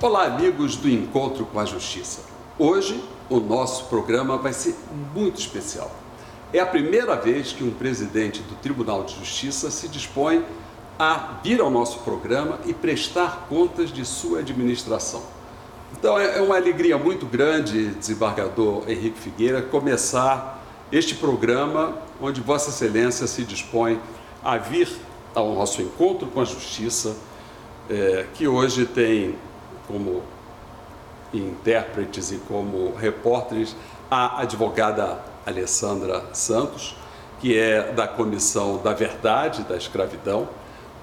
Olá, amigos do Encontro com a Justiça. Hoje o nosso programa vai ser muito especial. É a primeira vez que um presidente do Tribunal de Justiça se dispõe a vir ao nosso programa e prestar contas de sua administração. Então é uma alegria muito grande, desembargador Henrique Figueira, começar este programa onde Vossa Excelência se dispõe a vir ao nosso encontro com a Justiça, é, que hoje tem como intérpretes e como repórteres a advogada Alessandra Santos, que é da Comissão da Verdade da Escravidão,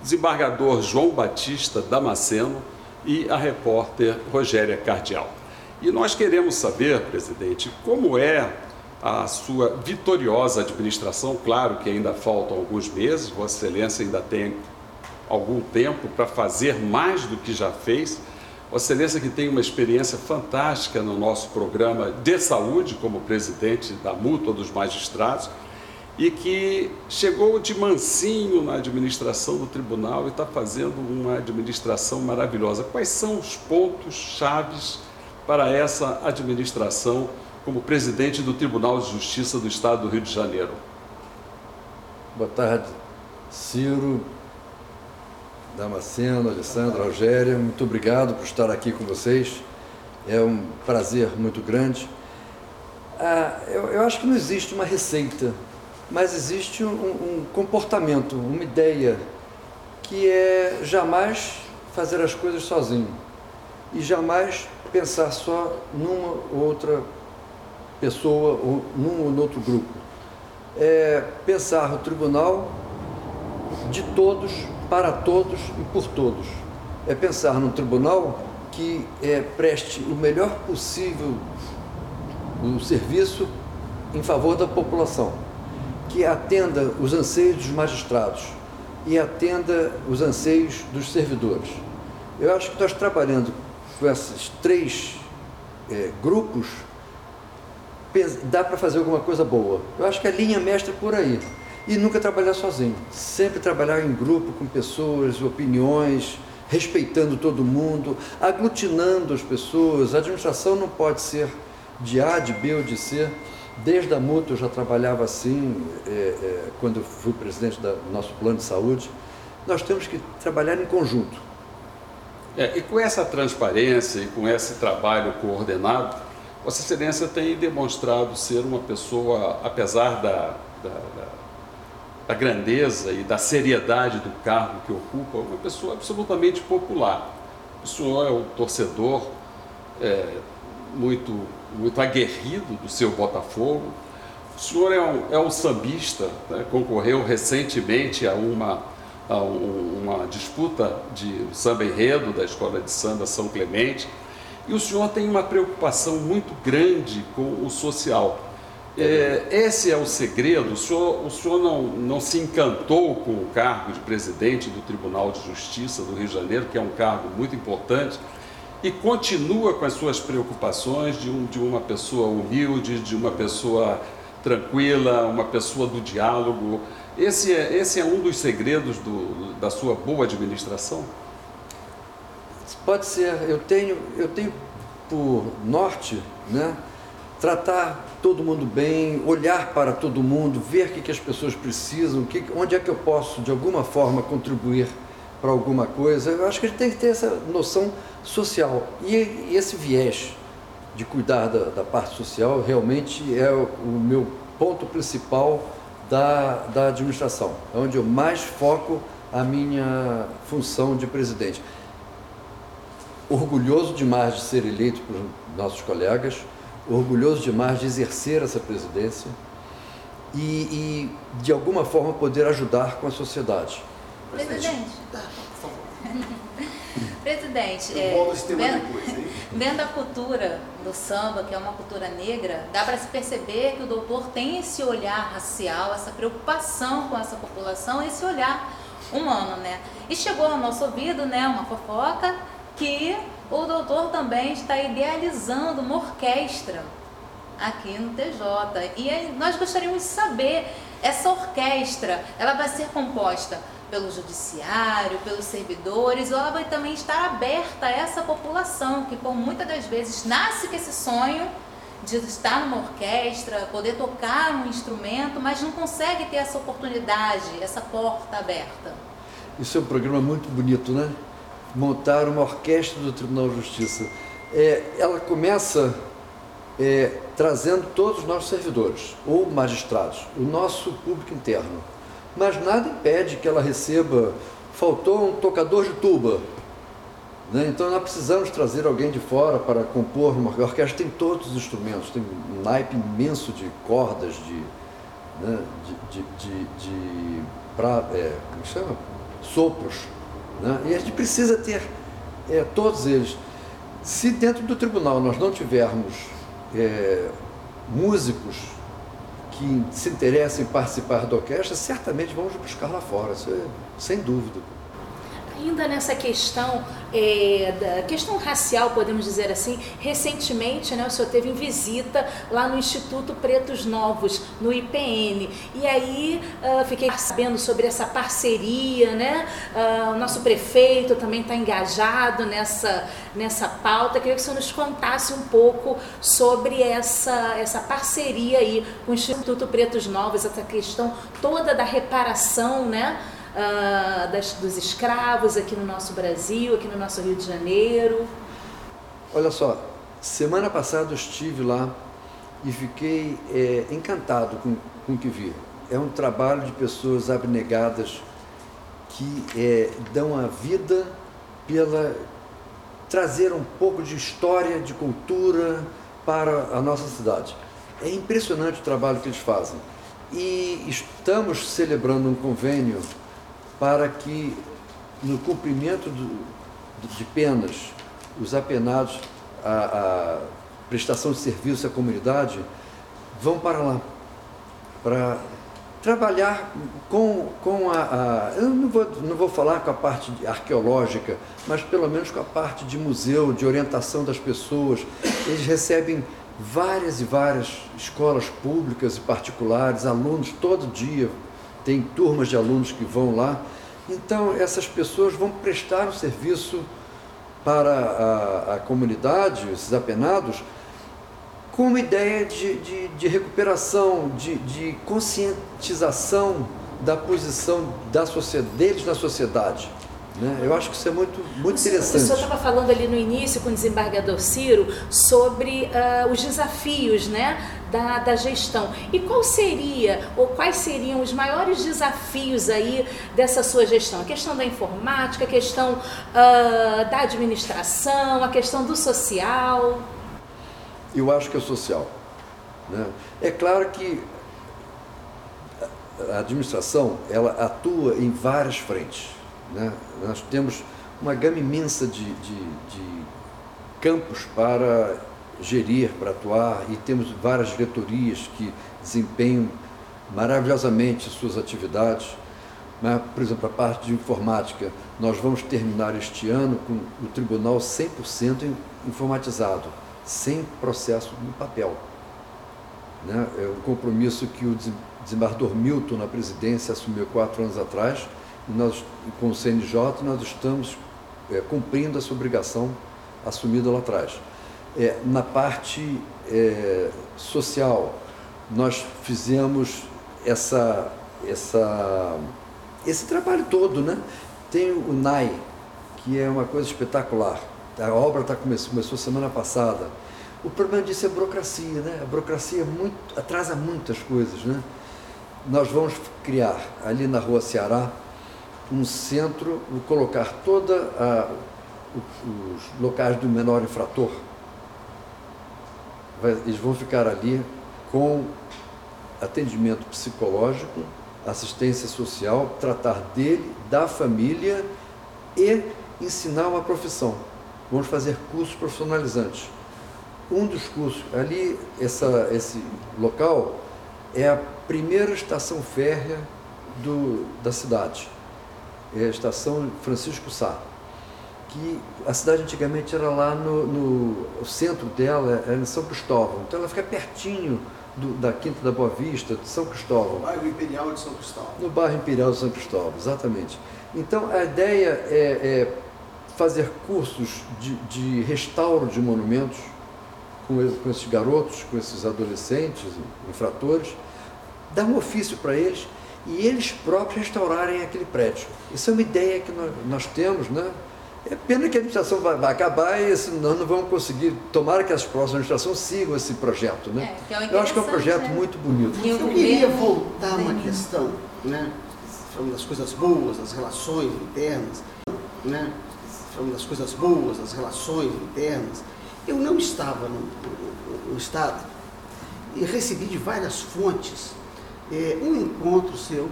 desembargador João Batista Damasceno e a repórter Rogéria Cardial. E nós queremos saber, presidente, como é a sua vitoriosa administração. Claro que ainda faltam alguns meses, Vossa Excelência ainda tem algum tempo para fazer mais do que já fez. Vossa Excelência que tem uma experiência fantástica no nosso programa de saúde como presidente da Mútua dos Magistrados e que chegou de mansinho na administração do tribunal e está fazendo uma administração maravilhosa. Quais são os pontos chaves para essa administração como presidente do Tribunal de Justiça do Estado do Rio de Janeiro? Boa tarde, Ciro, Damasceno, Alessandra, Rogéria. Muito obrigado por estar aqui com vocês. É um prazer muito grande. Ah, eu, eu acho que não existe uma receita mas existe um, um comportamento, uma ideia, que é jamais fazer as coisas sozinho e jamais pensar só numa outra pessoa ou num ou outro grupo. É pensar o tribunal de todos, para todos e por todos. É pensar num tribunal que é, preste o melhor possível o serviço em favor da população que atenda os anseios dos magistrados e atenda os anseios dos servidores. Eu acho que nós trabalhando com esses três é, grupos, dá para fazer alguma coisa boa. Eu acho que a linha mestra é por aí. E nunca trabalhar sozinho, sempre trabalhar em grupo com pessoas, opiniões, respeitando todo mundo, aglutinando as pessoas. A administração não pode ser de A, de B ou de C Desde a Mútua eu já trabalhava assim, é, é, quando eu fui presidente do nosso plano de saúde. Nós temos que trabalhar em conjunto. É, e com essa transparência e com esse trabalho coordenado, Vossa Excelência tem demonstrado ser uma pessoa, apesar da, da, da, da grandeza e da seriedade do cargo que ocupa, uma pessoa absolutamente popular. O senhor é um torcedor é, muito muito aguerrido do seu Botafogo. O senhor é um, é um sambista, né? concorreu recentemente a uma, a uma disputa de samba enredo da Escola de Samba São Clemente, e o senhor tem uma preocupação muito grande com o social. É, esse é o segredo. O senhor, o senhor não, não se encantou com o cargo de presidente do Tribunal de Justiça do Rio de Janeiro, que é um cargo muito importante, e continua com as suas preocupações de, um, de uma pessoa humilde, de uma pessoa tranquila, uma pessoa do diálogo. Esse é, esse é um dos segredos do, da sua boa administração? Pode ser. Eu tenho, eu tenho por norte né, tratar todo mundo bem, olhar para todo mundo, ver o que, que as pessoas precisam, que, onde é que eu posso, de alguma forma, contribuir para alguma coisa. Eu acho que a gente tem que ter essa noção social. E esse viés de cuidar da, da parte social realmente é o, meu ponto principal da, da administração, é onde eu mais foco a minha função de presidente. Orgulhoso demais de ser eleito por nossos colegas, orgulhoso demais de exercer essa presidência e, e de alguma forma poder ajudar com a sociedade. Presidente. Tá, favor. Presidente, é, vendo, vendo a cultura do samba, que é uma cultura negra, dá para se perceber que o doutor tem esse olhar racial, essa preocupação com essa população, esse olhar humano, né? E chegou ao nosso ouvido, né, uma fofoca que o doutor também está idealizando uma orquestra aqui no TJ. E nós gostaríamos de saber essa orquestra, ela vai ser composta pelo judiciário, pelos servidores, ou ela vai também estar aberta a essa população que, por muitas das vezes, nasce com esse sonho de estar numa orquestra, poder tocar um instrumento, mas não consegue ter essa oportunidade, essa porta aberta. Isso é um programa muito bonito, né? Montar uma orquestra do Tribunal de Justiça. É, ela começa é, trazendo todos os nossos servidores, ou magistrados, o nosso público interno. Mas nada impede que ela receba, faltou um tocador de tuba, né? Então nós precisamos trazer alguém de fora para compor uma a orquestra. Tem todos os instrumentos, tem um naipe imenso de cordas, de, né? de, de, de, de pra, é, como chama? sopros. Né? E a gente precisa ter é, todos eles. Se dentro do tribunal nós não tivermos é, músicos que se interessem em participar da orquestra, certamente vamos buscar lá fora, é, sem dúvida. Ainda nessa questão, é, da questão racial, podemos dizer assim, recentemente né, o senhor teve em visita lá no Instituto Pretos Novos, no IPN. E aí uh, fiquei sabendo sobre essa parceria, né? Uh, o nosso prefeito também está engajado nessa, nessa pauta. Queria que o senhor nos contasse um pouco sobre essa, essa parceria aí com o Instituto Pretos Novos, essa questão toda da reparação, né? Uh, das, dos escravos aqui no nosso Brasil, aqui no nosso Rio de Janeiro? Olha só, semana passada eu estive lá e fiquei é, encantado com, com o que vi. É um trabalho de pessoas abnegadas que é, dão a vida pela trazer um pouco de história, de cultura para a nossa cidade. É impressionante o trabalho que eles fazem. E estamos celebrando um convênio para que, no cumprimento do, de penas, os apenados, a, prestação de serviço à comunidade, vão para lá, para trabalhar com, com a, a, Eu não vou, não vou falar com a parte arqueológica, mas pelo menos com a parte de museu, de orientação das pessoas. Eles recebem várias e várias escolas públicas e particulares, alunos todo dia tem turmas de alunos que vão lá. Então, essas pessoas vão prestar um serviço para a, a comunidade, esses apenados, com uma ideia de, de, de recuperação, de, de, conscientização da posição da sociedade, deles na sociedade. Né? Eu acho que isso é muito, muito interessante. O senhor estava falando ali no início com o desembargador Ciro sobre uh, os desafios né, da, da gestão. E qual seria, ou quais seriam os maiores desafios aí dessa sua gestão? A questão da informática, a questão uh, da administração, a questão do social? Eu acho que é social. Né? É claro que a administração ela atua em várias frentes né? Nós temos uma gama imensa de, de, de campos para gerir, para atuar, e temos várias diretorias que desempenham maravilhosamente suas atividades. Mas, por exemplo, a parte de informática, nós vamos terminar este ano com o tribunal 100% informatizado, sem processo no papel. Né? É um compromisso que o desembargador Milton, na presidência, assumiu quatro anos atrás, nós, com o CNJ, nós estamos é, cumprindo essa obrigação assumida lá atrás. É, na parte é, social, nós fizemos essa, essa, esse trabalho todo, né? Tem o NAI, que é uma coisa espetacular. A obra tá, começou, começou semana passada. O problema disso é a burocracia, né? A burocracia é muito, atrasa muitas coisas, né? Nós vamos criar ali na rua Ceará um centro, colocar toda a, os locais do menor infrator, eles vão ficar ali com atendimento psicológico, assistência social, tratar dele, da família e ensinar uma profissão. Vamos fazer cursos profissionalizantes. Um dos cursos, ali, essa, esse local é a primeira estação férrea do, da cidade é a estação Francisco Sá, que a cidade antigamente era lá no, no o centro dela, era em São Cristóvão, então ela fica pertinho do, da Quinta da Boa Vista, de São Cristóvão. No bairro Imperial de São Cristóvão. No bairro Imperial de São Cristóvão, exatamente. Então, a ideia é, é fazer cursos de, de, restauro de monumentos com, com esses garotos, com esses adolescentes, infratores, dar um ofício para eles e eles próprios restaurarem aquele prédio. Isso é uma ideia que nós, nós temos, né? É pena que a administração vai, vai acabar e assim, nós não vamos conseguir. Tomara que as próximas administrações sigam esse projeto. Né? É, é Eu acho que é um projeto né? muito bonito. Eu, Eu queria voltar a uma questão, né? falando das coisas boas, das relações internas, né? falando das coisas boas, das relações internas. Eu não estava no, no, no Estado e recebi de várias fontes é, um encontro seu,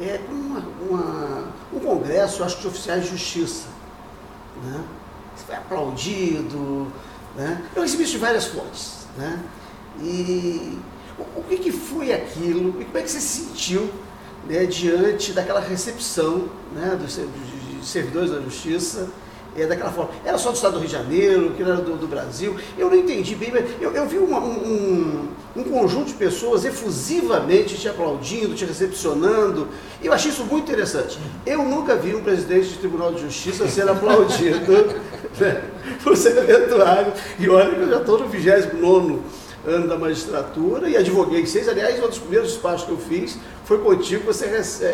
é, uma, uma, um congresso, acho que de oficiais de justiça né? Você foi aplaudido. Né? Eu recebi isso de várias fontes. Né? E o, o que, que foi aquilo? E como é que você se sentiu né, diante daquela recepção né, dos, servidores da justiça? É, daquela forma. Era só do estado do Rio de Janeiro, que era do, do Brasil. Eu não entendi bem, mas eu, eu vi uma, um, um, conjunto de pessoas efusivamente te aplaudindo, te recepcionando. Eu achei isso muito interessante. Eu nunca vi um presidente de Tribunal de Justiça ser aplaudido né, por ser eventuário. E olha que eu já estou no 29 ano da magistratura e advoguei seis. Aliás, um dos primeiros despachos que eu fiz foi contigo, você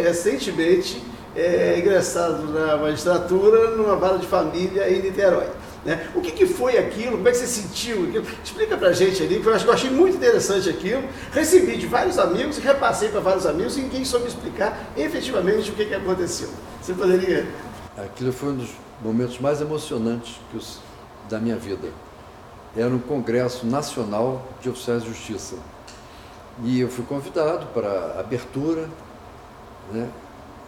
recentemente é, ingressado na magistratura numa vara de família em Niterói. Né? O que, que, foi aquilo? Como é que você sentiu aquilo? Explica pra gente ali, que eu, acho, eu achei muito interessante aquilo. Recebi de vários amigos, repassei para vários amigos e ninguém soube explicar efetivamente o que, que aconteceu. Você poderia. Aquilo foi um dos momentos mais emocionantes os, da minha vida. Era um Congresso Nacional de Oficiais de Justiça. E eu fui convidado para abertura, né?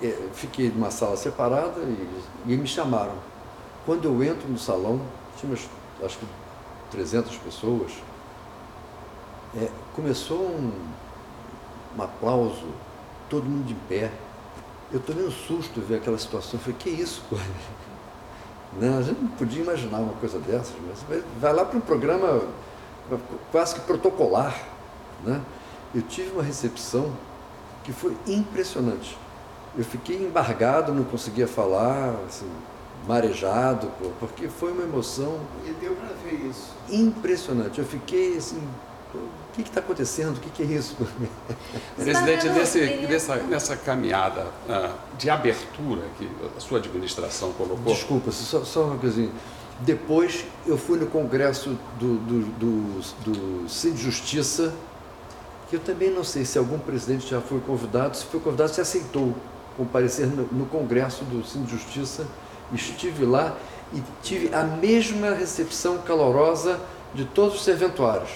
É, fiquei numa sala separada e, e, me chamaram. Quando eu entro no salão, tinha umas, acho que 300 pessoas, é, começou um, um aplauso, todo mundo de pé. Eu tomei um susto ver aquela situação. Eu falei, que isso? Não, a gente não podia imaginar uma coisa dessas, mas vai lá para um programa quase que protocolar. Né? Eu tive uma recepção que foi impressionante eu fiquei embargado, não conseguia falar, assim, marejado, porque foi uma emoção. E deu para ver isso. Impressionante. Eu fiquei assim, o que está acontecendo? O que, que, é isso? Presidente, nesse, nessa, nessa caminhada uh, de abertura que a sua administração colocou. Desculpa, só, só uma coisinha. Depois eu fui no congresso do, do, do, do Justiça, que eu também não sei se algum presidente já foi convidado, se foi convidado, se aceitou comparecer no, no Congresso do Cine de Justiça, estive lá e tive a mesma recepção calorosa de todos os serventuários.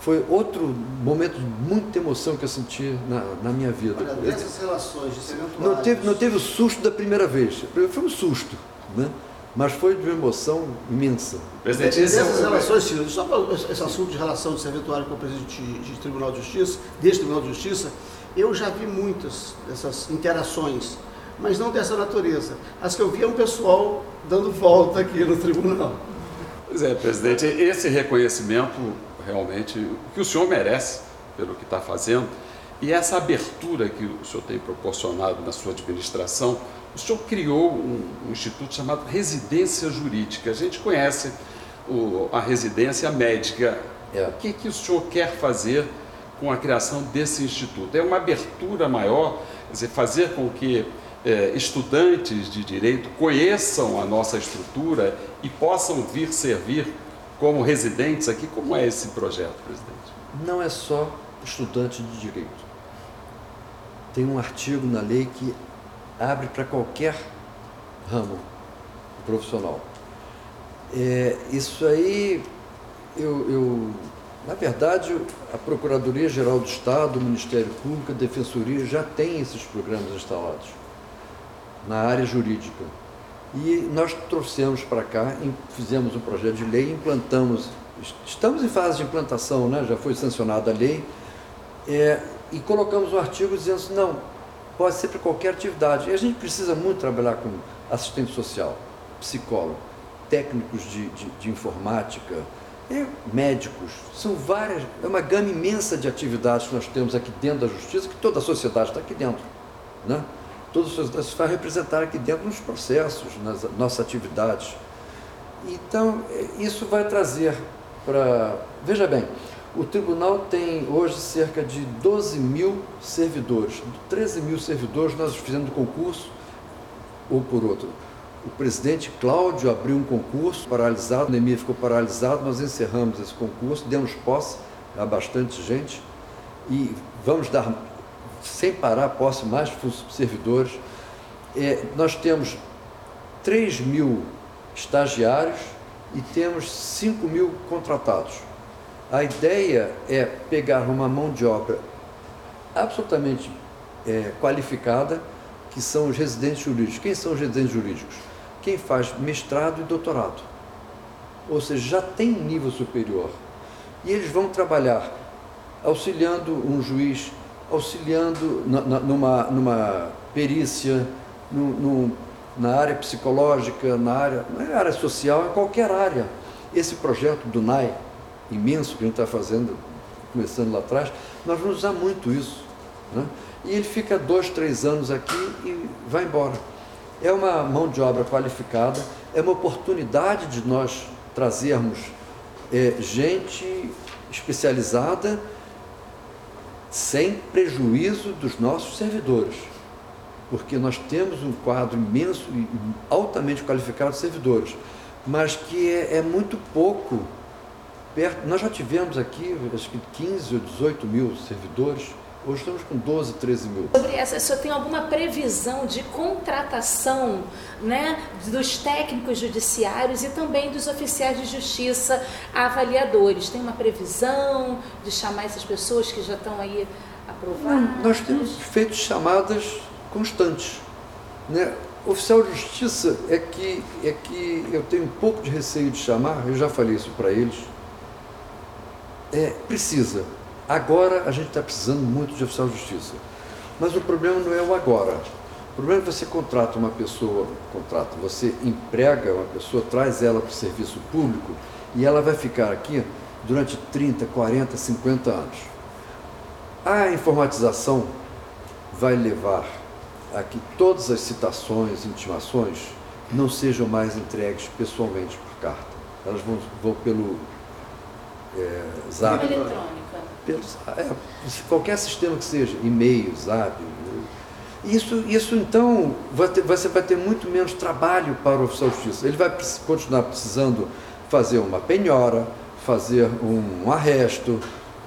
Foi outro momento de muita emoção que eu senti na, na minha vida. Olha, dessas relações de serventuários... Não teve, não teve o susto da primeira vez. Foi um susto, né? Mas foi de uma emoção imensa. Presidente, essas relações, Ciro, só para esse assunto de relação de serventuário com o presidente de, de Tribunal de Justiça, deste Tribunal de Justiça, eu já vi muitas dessas interações, mas não dessa natureza. As que eu vi é um pessoal dando volta aqui no tribunal. Pois é, presidente, esse reconhecimento realmente que o senhor merece pelo que está fazendo e essa abertura que o senhor tem proporcionado na sua administração, o senhor criou um, um instituto chamado Residência Jurídica. A gente conhece o, a residência médica. É. O que, que o senhor quer fazer com a criação desse instituto. É uma abertura maior, quer dizer, fazer com que é, estudantes de direito conheçam a nossa estrutura e possam vir servir como residentes aqui. Como é esse projeto, presidente? Não é só estudante de direito. Tem um artigo na lei que abre para qualquer ramo profissional. É, isso aí eu, eu na verdade, a Procuradoria-Geral do Estado, o Ministério Público, a Defensoria já tem esses programas instalados na área jurídica. E nós trouxemos para cá, fizemos um projeto de lei, implantamos, estamos em fase de implantação, né? já foi sancionada a lei, é, e colocamos um artigo dizendo assim, não, pode ser para qualquer atividade. E a gente precisa muito trabalhar com assistente social, psicólogo, técnicos de, de, de informática, é médicos, são várias, é uma gama imensa de atividades que nós temos aqui dentro da justiça, que toda a sociedade está aqui dentro. Né? Toda a sociedade se vai representar aqui dentro nos processos, nas nossas atividades. Então, é, isso vai trazer para. Veja bem, o tribunal tem hoje cerca de 12 mil servidores. 13 mil servidores nós fizemos concurso, ou por outro. O presidente Cláudio abriu um concurso paralisado, a pandemia ficou paralisado, nós encerramos esse concurso, demos posse a bastante gente e vamos dar, sem parar, posse mais servidores. É, nós temos 3 mil estagiários e temos 5 mil contratados. A ideia é pegar uma mão de obra absolutamente é, qualificada, que são os residentes jurídicos. Quem são os residentes jurídicos? quem faz mestrado e doutorado, ou seja, já tem nível superior. E eles vão trabalhar auxiliando um juiz, auxiliando na, na, numa, numa perícia, na área psicológica, na área, na área social, em qualquer área. Esse projeto do NAI, imenso que a gente está fazendo, começando lá atrás, nós vamos usar muito isso. Né? E ele fica dois, três anos aqui e vai embora é uma mão de obra qualificada, é uma oportunidade de nós trazermos é, gente especializada sem prejuízo dos nossos servidores, porque nós temos um quadro imenso e altamente qualificado de servidores, mas que é, é muito pouco perto. Nós já tivemos aqui, acho que 15 ou 18 mil servidores Hoje estamos com 12, 13 mil. Sobre essa, o senhor tem alguma previsão de contratação né, dos técnicos judiciários e também dos oficiais de justiça avaliadores? Tem uma previsão de chamar essas pessoas que já estão aí aprovadas? Nós temos feito chamadas constantes. Né? Oficial de justiça é que, é que eu tenho um pouco de receio de chamar, eu já falei isso para eles. É, precisa Agora a gente está precisando muito de oficial de justiça. Mas o problema não é o agora. O problema é que você contrata uma pessoa, contrata, você emprega uma pessoa, traz ela para o serviço público e ela vai ficar aqui durante 30, 40, 50 anos. A informatização vai levar a que todas as citações, intimações, não sejam mais entregues pessoalmente por carta. Elas vão, vão pelo é, zap. Eletrônico pelos, é, qualquer sistema que seja, e-mail, zap. Isso, isso então, vai ter, você vai ter muito menos trabalho para o oficial de justiça. Ele vai continuar precisando fazer uma penhora, fazer um, um arresto,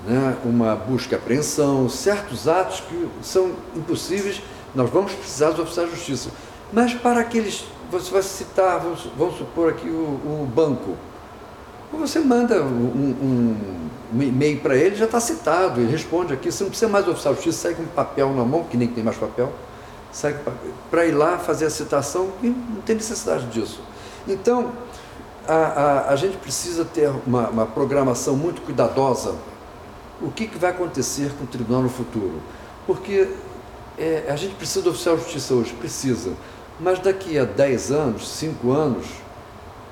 né, uma busca e apreensão, certos atos que são impossíveis, nós vamos precisar dos oficiais de justiça. Mas para aqueles, você vai citar, vamos, vamos supor aqui o, o banco, você manda um, um, um e-mail para ele, já está citado, ele responde aqui. Você não precisa mais do oficial de justiça, sai com papel na mão, que nem tem mais papel, sai para ir lá fazer a citação e não tem necessidade disso. Então, a, a, a gente precisa ter uma, uma, programação muito cuidadosa. O que, que vai acontecer com o tribunal no futuro? Porque é, a gente precisa do oficial de justiça hoje, precisa. Mas daqui a 10 anos, 5 anos,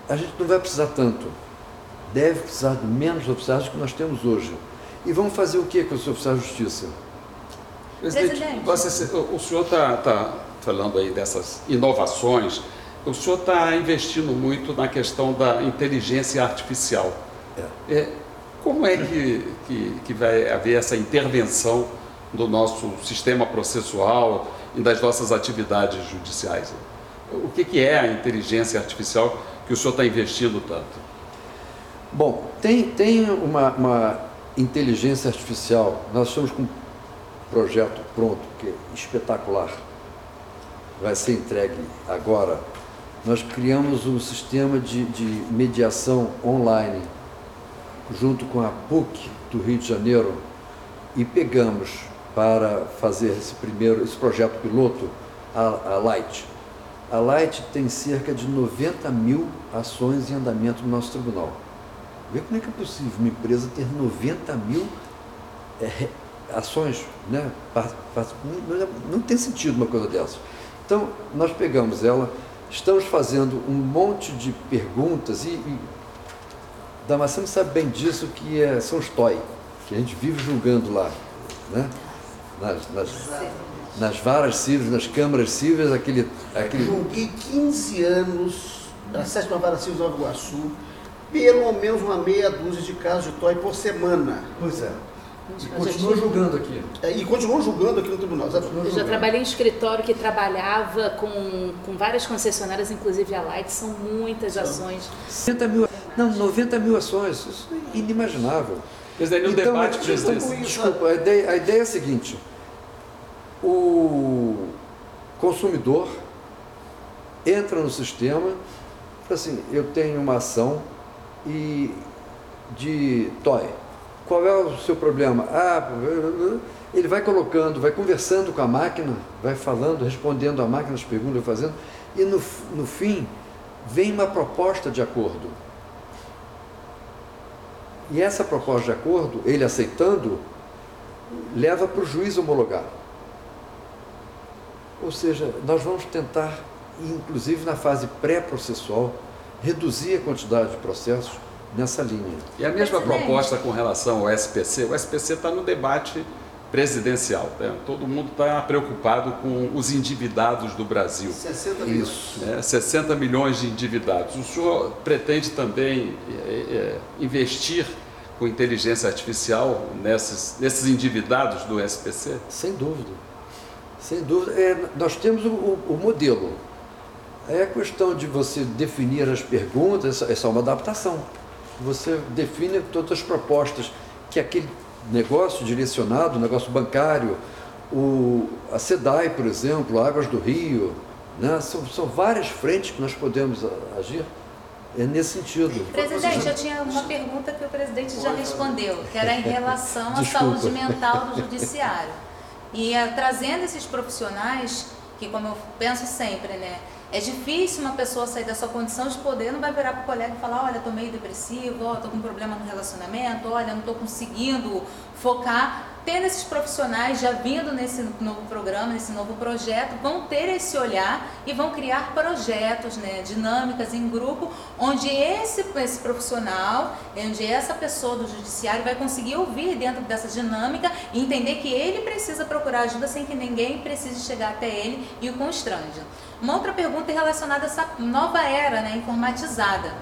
a gente não vai precisar tanto deve precisar de menos oficiais do que nós temos hoje. E vamos fazer o que com os oficiais de justiça? Presidente, você, o senhor está tá falando aí dessas inovações, o senhor está investindo muito na questão da inteligência artificial. É. É, como é que, que, que vai haver essa intervenção do nosso sistema processual e das nossas atividades judiciais? O que, que é a inteligência artificial que o senhor está investindo tanto? Bom, tem, tem uma, uma inteligência artificial, nós estamos com um projeto pronto, que é espetacular, vai ser entregue agora. Nós criamos um sistema de, de mediação online, junto com a PUC do Rio de Janeiro, e pegamos para fazer esse primeiro, esse projeto piloto, a, a Light. A Light tem cerca de 90 mil ações em andamento no nosso tribunal. Vê como é que é possível uma empresa ter 90 mil é, ações, né? Não, não tem sentido uma coisa dessa. Então, nós pegamos ela, estamos fazendo um monte de perguntas e, e Damasceno sabe bem disso que é, são os que a gente vive julgando lá, né? nas, nas, nas varas cíveis, nas câmaras cíveis, aquele... aquele... Julguei 15 anos na sétima vara de Nova Iguaçu, pelo menos uma meia dúzia de casos de TOI por semana. Pois é. E continua julgando aqui. É, e continua julgando aqui no tribunal. Eu já trabalhei em escritório que trabalhava com, com várias concessionárias, inclusive a Light, são muitas ações. 60 mil, não, 90 mil ações, isso é inimaginável. Mas daí no então, debate. Desculpa, a ideia, a ideia é a seguinte: o consumidor entra no sistema, assim, eu tenho uma ação e de toy qual é o seu problema? Ah, ele vai colocando, vai conversando com a máquina, vai falando, respondendo a máquina as perguntas, fazendo, e no, no fim vem uma proposta de acordo. E essa proposta de acordo, ele aceitando, leva para o juiz homologar. Ou seja, nós vamos tentar, inclusive na fase pré-processual, reduzir a quantidade de processos nessa linha. E a mesma proposta com relação ao SPC, o SPC está no debate presidencial. Né? Todo mundo está preocupado com os endividados do Brasil. 60 milhões. Isso. É, 60 milhões de endividados. O senhor pretende também é, é, investir com inteligência artificial nesses, nesses endividados do SPC? Sem dúvida. Sem dúvida. É, nós temos o, o, modelo. É a questão de você definir as perguntas, é só uma adaptação você define todas as propostas que aquele negócio direcionado, o negócio bancário, o, a SEDAI, por exemplo, Águas do Rio, né? são, são várias frentes que nós podemos agir. É nesse sentido. Presidente, eu tinha uma pergunta que o presidente já respondeu, que era em relação à saúde mental do judiciário. E uh, trazendo esses profissionais, que como eu penso sempre, né, é difícil uma pessoa sair da sua condição de poder, não vai virar para o colega e falar, olha, estou meio depressivo, estou com problema no relacionamento, olha, não estou conseguindo focar. Tendo esses profissionais já vindo nesse novo programa, nesse novo projeto, vão ter esse olhar e vão criar projetos, né, dinâmicas em grupo, onde esse, esse profissional, onde essa pessoa do judiciário vai conseguir ouvir dentro dessa dinâmica e entender que ele precisa procurar ajuda sem que ninguém precise chegar até ele e o constrange. Uma outra pergunta é relacionada a essa nova era né, informatizada.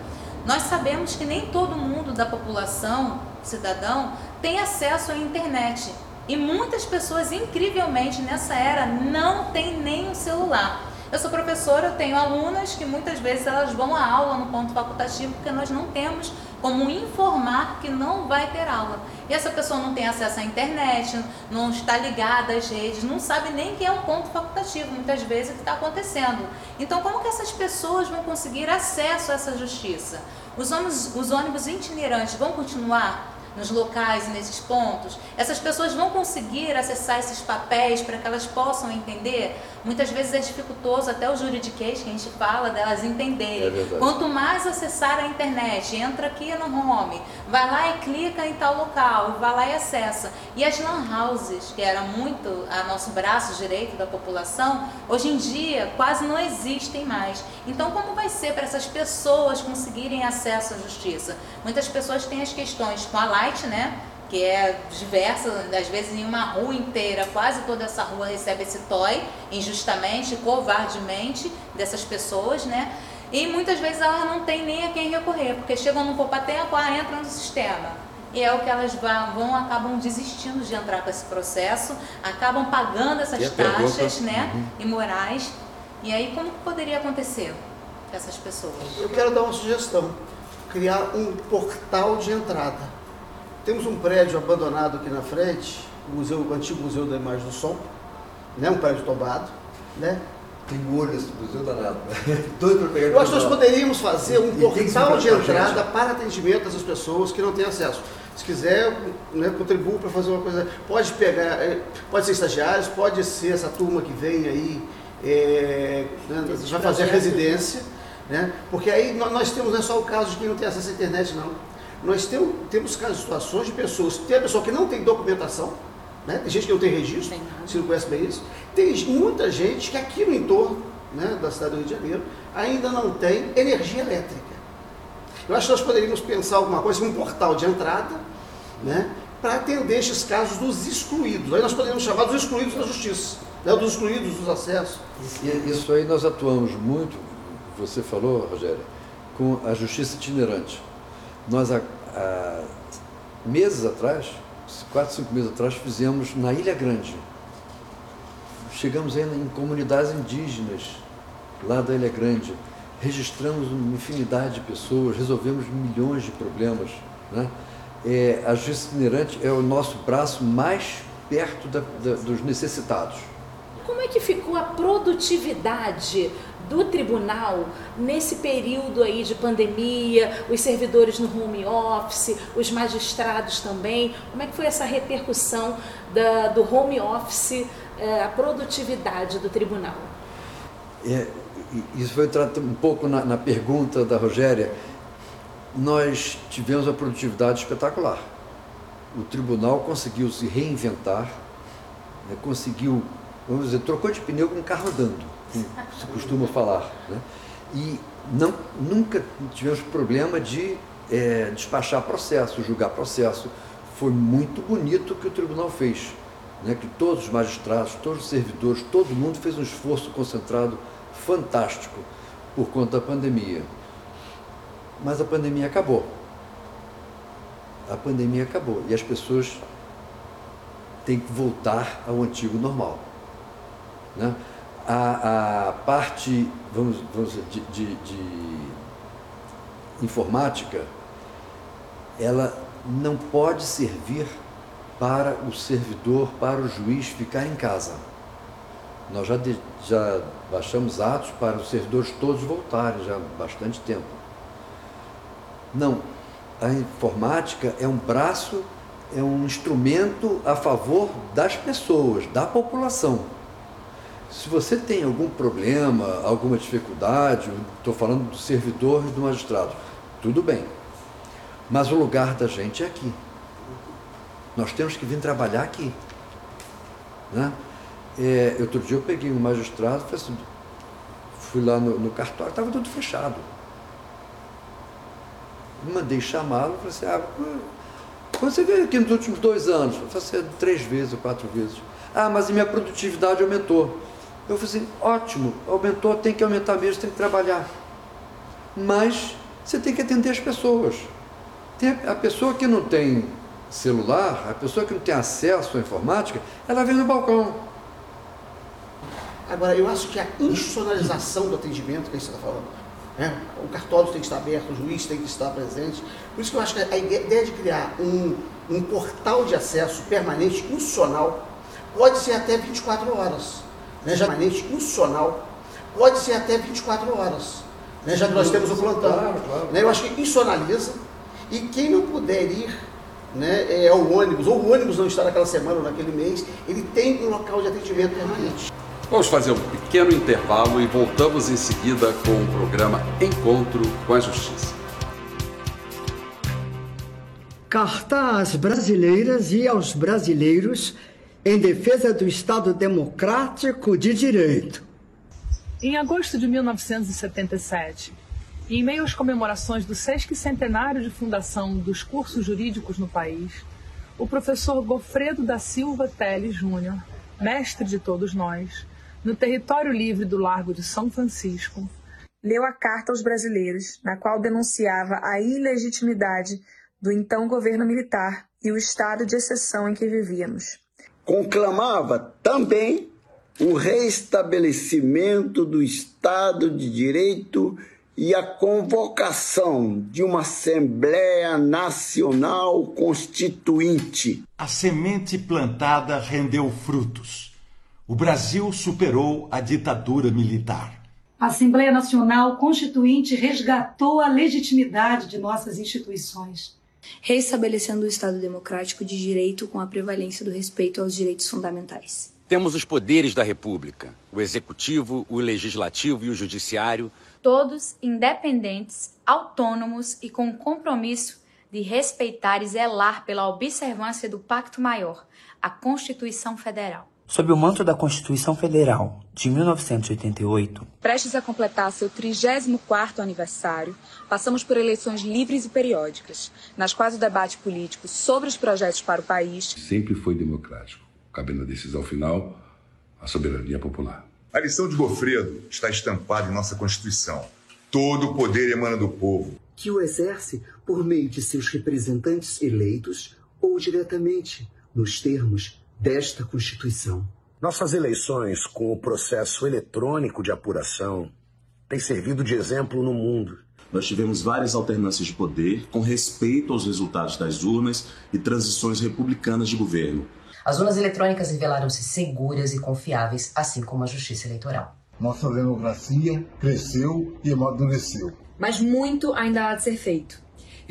Nós sabemos que nem todo mundo da população, cidadão, tem acesso à internet. E muitas pessoas, incrivelmente, nessa era, não têm nem um celular. Eu sou professora, eu tenho alunas que muitas vezes elas vão à aula no ponto facultativo porque nós não temos como informar que não vai ter aula. E essa pessoa não tem acesso à internet, não está ligada às redes, não sabe nem que é um ponto facultativo, muitas vezes, o que está acontecendo. Então, como que essas pessoas vão conseguir acesso a essa justiça? Os ônibus, os ônibus itinerantes vão continuar nos locais e nesses pontos, essas pessoas vão conseguir acessar esses papéis para que elas possam entender. Muitas vezes é dificultoso até o juridiquês que a gente fala delas entenderem. É Quanto mais acessar a internet, entra aqui no home, vai lá e clica em tal local, vai lá e acessa. E as lan houses, que era muito a nosso braço direito da população, hoje em dia quase não existem mais. Então como vai ser para essas pessoas conseguirem acesso à justiça? Muitas pessoas têm as questões com a Light, né? Que é diversa, às vezes em uma rua inteira, quase toda essa rua recebe esse toy, injustamente, covardemente, dessas pessoas, né? E muitas vezes elas não têm nem a quem recorrer, porque chegam no poupa tempo, ah, entram no sistema. E é o que elas vão, acabam desistindo de entrar com esse processo, acabam pagando essas taxas né, uhum. imorais. E aí como que poderia acontecer com essas pessoas? Eu quero dar uma sugestão, criar um portal de entrada temos um prédio abandonado aqui na frente, o, museu, o antigo Museu da Imagem do Som, né? um prédio tombado. Né? Tem olho esse museu danado. Doido para pegar Eu acho que nós poderíamos fazer um portal de entrada para atendimento dessas pessoas que não têm acesso. Se quiser, né, contribua para fazer uma coisa. Pode pegar, é, pode ser estagiários, pode ser essa turma que vem aí, é, né, vai fazer a residência, né? Porque aí nós temos não é só o caso de quem não tem acesso à internet, não nós temos, temos casos, situações de pessoas, tem a pessoa que não tem documentação, né? tem gente que não tem registro, se não conhece bem isso, tem muita gente que aqui no entorno né, da cidade do Rio de Janeiro ainda não tem energia elétrica. Eu acho que nós poderíamos pensar alguma coisa, um portal de entrada, né, para atender esses casos dos excluídos. Aí nós poderíamos chamar dos excluídos da justiça, né, dos excluídos dos acessos. Isso aí nós atuamos muito, você falou, Rogério, com a justiça itinerante. Nós, há, há meses atrás, quatro, cinco meses atrás, fizemos na Ilha Grande. Chegamos aí em comunidades indígenas, lá da Ilha Grande. Registramos uma infinidade de pessoas, resolvemos milhões de problemas. Né? É, a justiça itinerante é o nosso braço mais perto da, da, dos necessitados. Como é que ficou a produtividade do tribunal nesse período aí de pandemia, os servidores no home office, os magistrados também? Como é que foi essa repercussão da, do home office, é, a produtividade do tribunal? É, isso foi um pouco na, na pergunta da Rogéria. Nós tivemos uma produtividade espetacular. O tribunal conseguiu se reinventar, né, conseguiu, vamos dizer, trocou de pneu com um carro andando como se costuma falar. Né? E não, nunca tivemos problema de é, despachar processo, julgar processo. Foi muito bonito o que o tribunal fez. Né? Que todos os magistrados, todos os servidores, todo mundo fez um esforço concentrado fantástico por conta da pandemia. Mas a pandemia acabou. A pandemia acabou e as pessoas têm que voltar ao antigo normal. Né? a, a parte, vamos, vamos dizer, de, de, de informática, ela não pode servir para o servidor, para o juiz ficar em casa. Nós já, de, já baixamos atos para os servidores todos voltarem já há bastante tempo. Não, a informática é um braço, é um instrumento a favor das pessoas, da população. Se você tem algum problema, alguma dificuldade, estou falando do servidor e do magistrado, tudo bem. Mas o lugar da gente é aqui. Nós temos que vir trabalhar aqui. Né? É, outro dia eu peguei um magistrado, assim, fui lá no, no cartório, estava tudo fechado. Mandei chamá-lo, falei assim, ah, você veio aqui nos últimos dois anos? Eu falei assim, três vezes ou quatro vezes. Ah, mas a minha produtividade aumentou. Eu falei assim, ótimo, aumentou, tem que aumentar mesmo, tem que trabalhar. Mas você tem que atender as pessoas. Tem a pessoa que não tem celular, a pessoa que não tem acesso à informática, ela vem no balcão. Agora, eu acho que a institucionalização do atendimento que a gente está falando, né? o cartório tem que estar aberto, o juiz tem que estar presente. Por isso que eu acho que a ideia de criar um, um portal de acesso permanente, institucional, pode ser até 24 horas né, já permanente institucional, pode ser até 24 horas, né, já que nós temos o plantão. Claro, claro. Né, eu acho que isso analisa, e quem não puder ir né, é ao ônibus, ou o ônibus não está naquela semana ou naquele mês, ele tem um local de atendimento permanente. Vamos fazer um pequeno intervalo e voltamos em seguida com o programa Encontro com a Justiça. Carta às brasileiras e aos brasileiros em defesa do Estado democrático de direito. Em agosto de 1977, em meio às comemorações do sesquicentenário de fundação dos cursos jurídicos no país, o professor Gofredo da Silva Teles Júnior, mestre de todos nós, no território livre do Largo de São Francisco, leu a carta aos brasileiros, na qual denunciava a ilegitimidade do então governo militar e o estado de exceção em que vivíamos conclamava também o restabelecimento do Estado de Direito e a convocação de uma Assembleia Nacional Constituinte. A semente plantada rendeu frutos. O Brasil superou a ditadura militar. A Assembleia Nacional Constituinte resgatou a legitimidade de nossas instituições reestabelecendo o Estado democrático de direito com a prevalência do respeito aos direitos fundamentais. Temos os poderes da República: o executivo, o legislativo e o judiciário. Todos independentes, autônomos e com o compromisso de respeitar e zelar pela observância do Pacto Maior, a Constituição Federal. Sob o manto da Constituição Federal de 1988, prestes a completar seu 34º aniversário, passamos por eleições livres e periódicas, nas quais o debate político sobre os projetos para o país sempre foi democrático, cabendo a decisão final à soberania popular. A lição de Gofredo está estampada em nossa Constituição. Todo o poder emana do povo. Que o exerce por meio de seus representantes eleitos ou diretamente, nos termos desta Constituição. Nossas eleições, com o processo eletrônico de apuração, têm servido de exemplo no mundo. Nós tivemos várias alternâncias de poder com respeito aos resultados das urnas e transições republicanas de governo. As urnas eletrônicas revelaram-se seguras e confiáveis, assim como a justiça eleitoral. Nossa democracia cresceu e amadureceu. Mas muito ainda há de ser feito.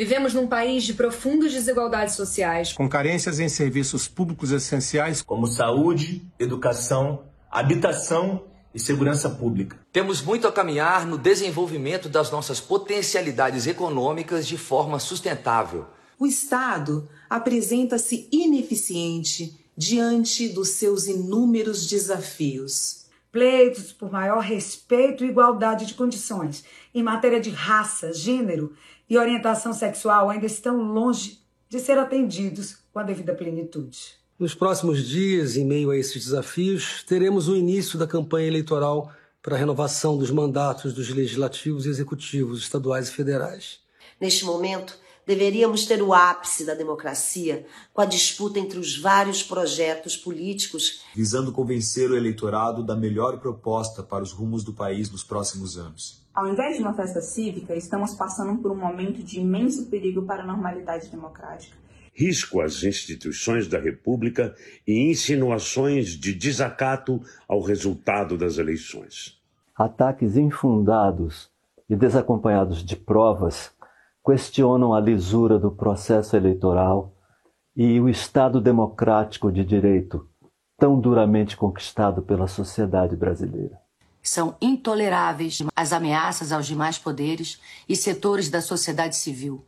Vivemos num país de profundas desigualdades sociais, com carências em serviços públicos essenciais como saúde, educação, habitação e segurança pública. Temos muito a caminhar no desenvolvimento das nossas potencialidades econômicas de forma sustentável. O Estado apresenta-se ineficiente diante dos seus inúmeros desafios. Pleitos por maior respeito e igualdade de condições em matéria de raça, gênero e orientação sexual ainda estão longe de ser atendidos com a devida plenitude. Nos próximos dias, em meio a esses desafios, teremos o início da campanha eleitoral para a renovação dos mandatos dos legislativos e executivos estaduais e federais. Neste momento, deveríamos ter o ápice da democracia com a disputa entre os vários projetos políticos visando convencer o eleitorado da melhor proposta para os rumos do país nos próximos anos. Ao invés de uma festa cívica, estamos passando por um momento de imenso perigo para a normalidade democrática. Risco às instituições da República e insinuações de desacato ao resultado das eleições. Ataques infundados e desacompanhados de provas questionam a lisura do processo eleitoral e o Estado democrático de direito tão duramente conquistado pela sociedade brasileira. São intoleráveis as ameaças aos demais poderes e setores da sociedade civil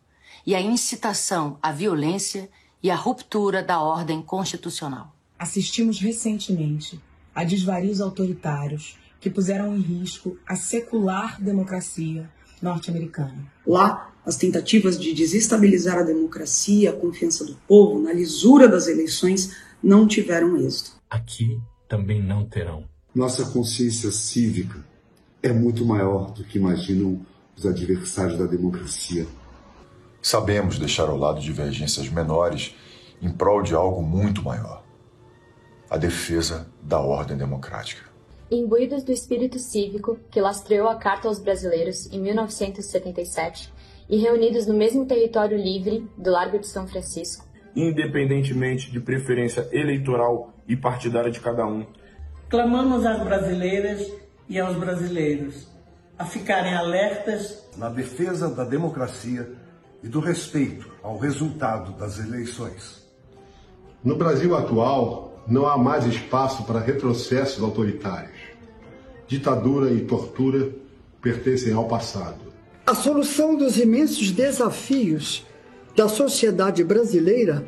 e a incitação à violência e à ruptura da ordem constitucional. Assistimos recentemente a desvarios autoritários que puseram em risco a secular democracia norte-americana. Lá, as tentativas de desestabilizar a democracia, a confiança do povo na lisura das eleições não tiveram êxito. Aqui também não terão. Nossa consciência cívica é muito maior do que imaginam os adversários da democracia. Sabemos deixar ao lado divergências menores em prol de algo muito maior a defesa da ordem democrática. Imbuídos do espírito cívico que lastreou a Carta aos Brasileiros em 1977 e reunidos no mesmo território livre do Largo de São Francisco, independentemente de preferência eleitoral e partidária de cada um, Clamamos às brasileiras e aos brasileiros a ficarem alertas na defesa da democracia e do respeito ao resultado das eleições. No Brasil atual, não há mais espaço para retrocessos autoritários. Ditadura e tortura pertencem ao passado. A solução dos imensos desafios da sociedade brasileira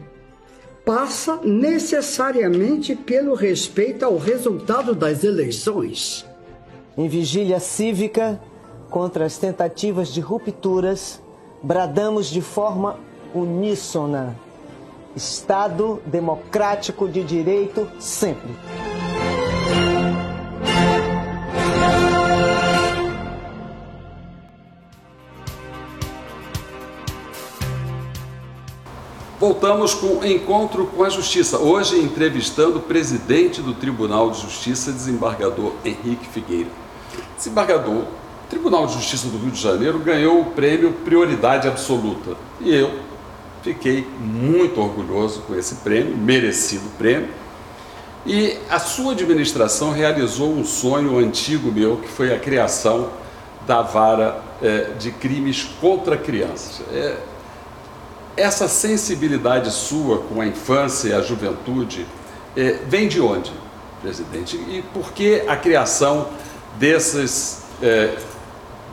passa necessariamente pelo respeito ao resultado das eleições. Em vigília cívica contra as tentativas de rupturas, bradamos de forma uníssona: Estado democrático de direito sempre. Voltamos com o Encontro com a Justiça. Hoje entrevistando o presidente do Tribunal de Justiça, desembargador Henrique Figueira. Desembargador, o Tribunal de Justiça do Rio de Janeiro ganhou o prêmio Prioridade Absoluta. E eu fiquei muito orgulhoso com esse prêmio, merecido prêmio. E a sua administração realizou um sonho antigo meu, que foi a criação da vara é, de crimes contra crianças. É, essa sensibilidade sua com a infância e a juventude eh, vem de onde, presidente? E por que a criação desses, eh,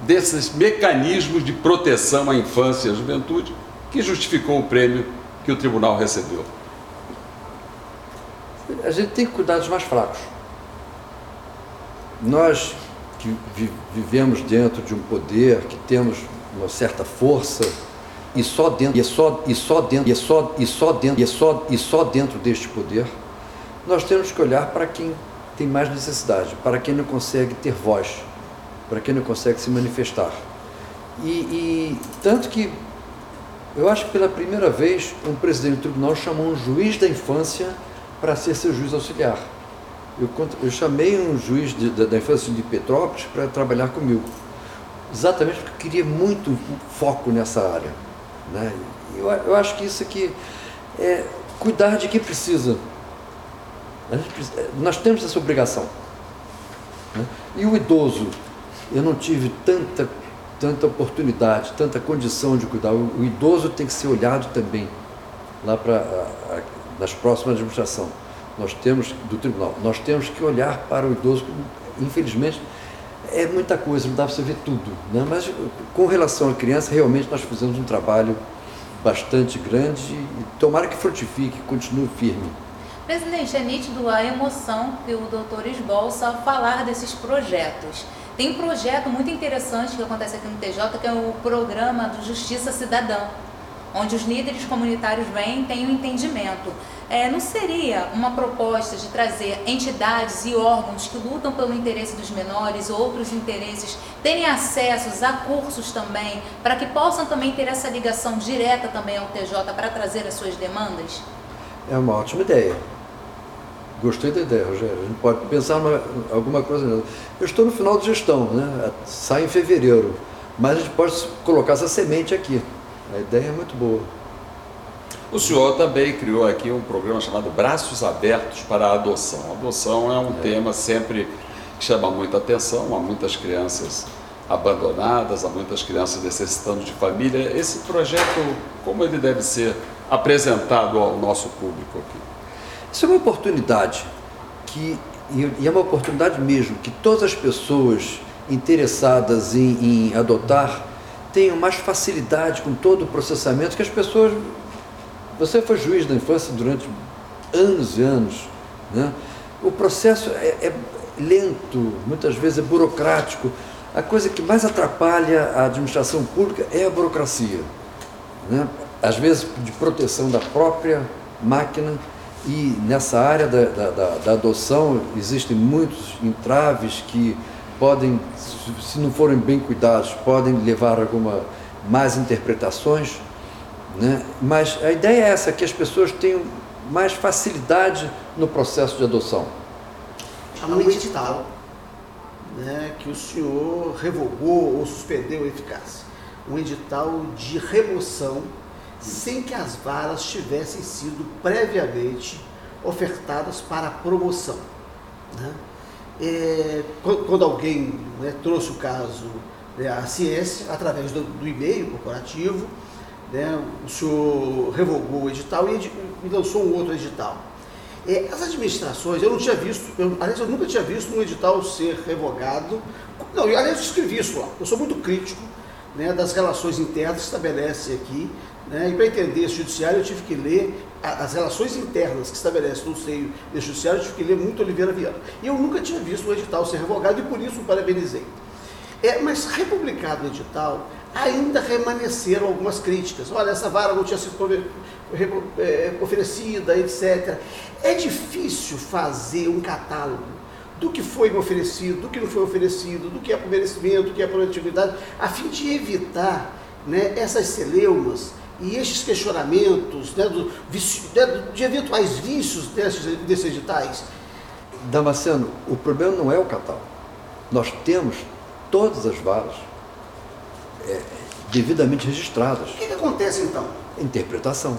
desses mecanismos de proteção à infância e à juventude que justificou o prêmio que o tribunal recebeu? A gente tem que cuidar dos mais fracos. Nós que vivemos dentro de um poder, que temos uma certa força, e só dentro, e só, e só dentro, e só, e só dentro, e só, e só dentro deste poder, nós temos que olhar para quem tem mais necessidade, para quem não consegue ter voz, para quem não consegue se manifestar. E, e tanto que eu acho que pela primeira vez um presidente do tribunal chamou um juiz da infância para ser seu juiz auxiliar. Eu, eu chamei um juiz de, da, da infância de Petrópolis para trabalhar comigo, exatamente porque eu queria muito foco nessa área. Né? Eu, eu acho que isso aqui é cuidar de quem precisa. Nós temos essa obrigação. Né? E o idoso, eu não tive tanta tanta oportunidade, tanta condição de cuidar. O, o idoso tem que ser olhado também lá para nas próximas administração. Nós temos do tribunal, nós temos que olhar para o idoso. Infelizmente é muita coisa, não dá para você ver tudo, né? Mas com relação à criança, realmente nós fizemos um trabalho bastante grande e tomara que frutifique, continue firme. Presidente, é nítido a emoção que o doutor esbolsa falar desses projetos. Tem um projeto muito interessante que acontece aqui no TJ, que é o programa do Justiça Cidadã, onde os líderes comunitários vêm e têm um entendimento. É, não seria uma proposta de trazer entidades e órgãos que lutam pelo interesse dos menores, outros interesses, terem acessos a cursos também, para que possam também ter essa ligação direta também ao TJ para trazer as suas demandas? É uma ótima ideia. Gostei da ideia, Rogério. A gente pode pensar em alguma coisa. Eu estou no final de gestão, né? sai em fevereiro. Mas a gente pode colocar essa semente aqui. A ideia é muito boa. O senhor também criou aqui um programa chamado Braços Abertos para a Adoção. A adoção é um é. tema sempre que chama muita atenção. Há muitas crianças abandonadas, há muitas crianças necessitando de família. Esse projeto, como ele deve ser apresentado ao nosso público aqui? Isso é uma oportunidade que, e é uma oportunidade mesmo, que todas as pessoas interessadas em, em adotar tenham mais facilidade com todo o processamento que as pessoas. Você foi juiz da infância durante anos e anos. Né? O processo é, é lento, muitas vezes é burocrático. A coisa que mais atrapalha a administração pública é a burocracia. Né? Às vezes de proteção da própria máquina e nessa área da, da, da, adoção existem muitos entraves que podem, se não forem bem cuidados, podem levar a alguma más interpretações. Né? Mas a ideia é essa, que as pessoas tenham mais facilidade no processo de adoção. Há um edital né, que o senhor revogou ou suspendeu a eficácia. Um edital de remoção sem que as varas tivessem sido previamente ofertadas para promoção. Né? É, quando alguém né, trouxe o caso né, à ciência, através do, do e-mail corporativo, né, o senhor revogou o edital e, e lançou um outro edital. É, as administrações, eu não tinha visto, eu, aliás, eu nunca tinha visto um edital ser revogado. Não, aliás, eu escrevi isso lá. Eu sou muito crítico né, das relações internas que estabelece aqui né? E para entender esse judiciário, eu tive que ler as relações internas que estabelece no seio desse judiciário, eu tive que ler muito Oliveira Viana. E eu nunca tinha visto o edital ser revogado e por isso o parabenizei. É, mas republicado o edital, ainda remanesceram algumas críticas. Olha, essa vara não tinha sido é, oferecida, etc. É difícil fazer um catálogo do que foi oferecido, do que não foi oferecido, do que é por merecimento, do que é por atividade, a fim de evitar né, essas celeumas e estes questionamentos né, do, né, de eventuais vícios desses, desses editais? Damasceno, o problema não é o catálogo. Nós temos todas as varas é, devidamente registradas. O que, que acontece então? Interpretação.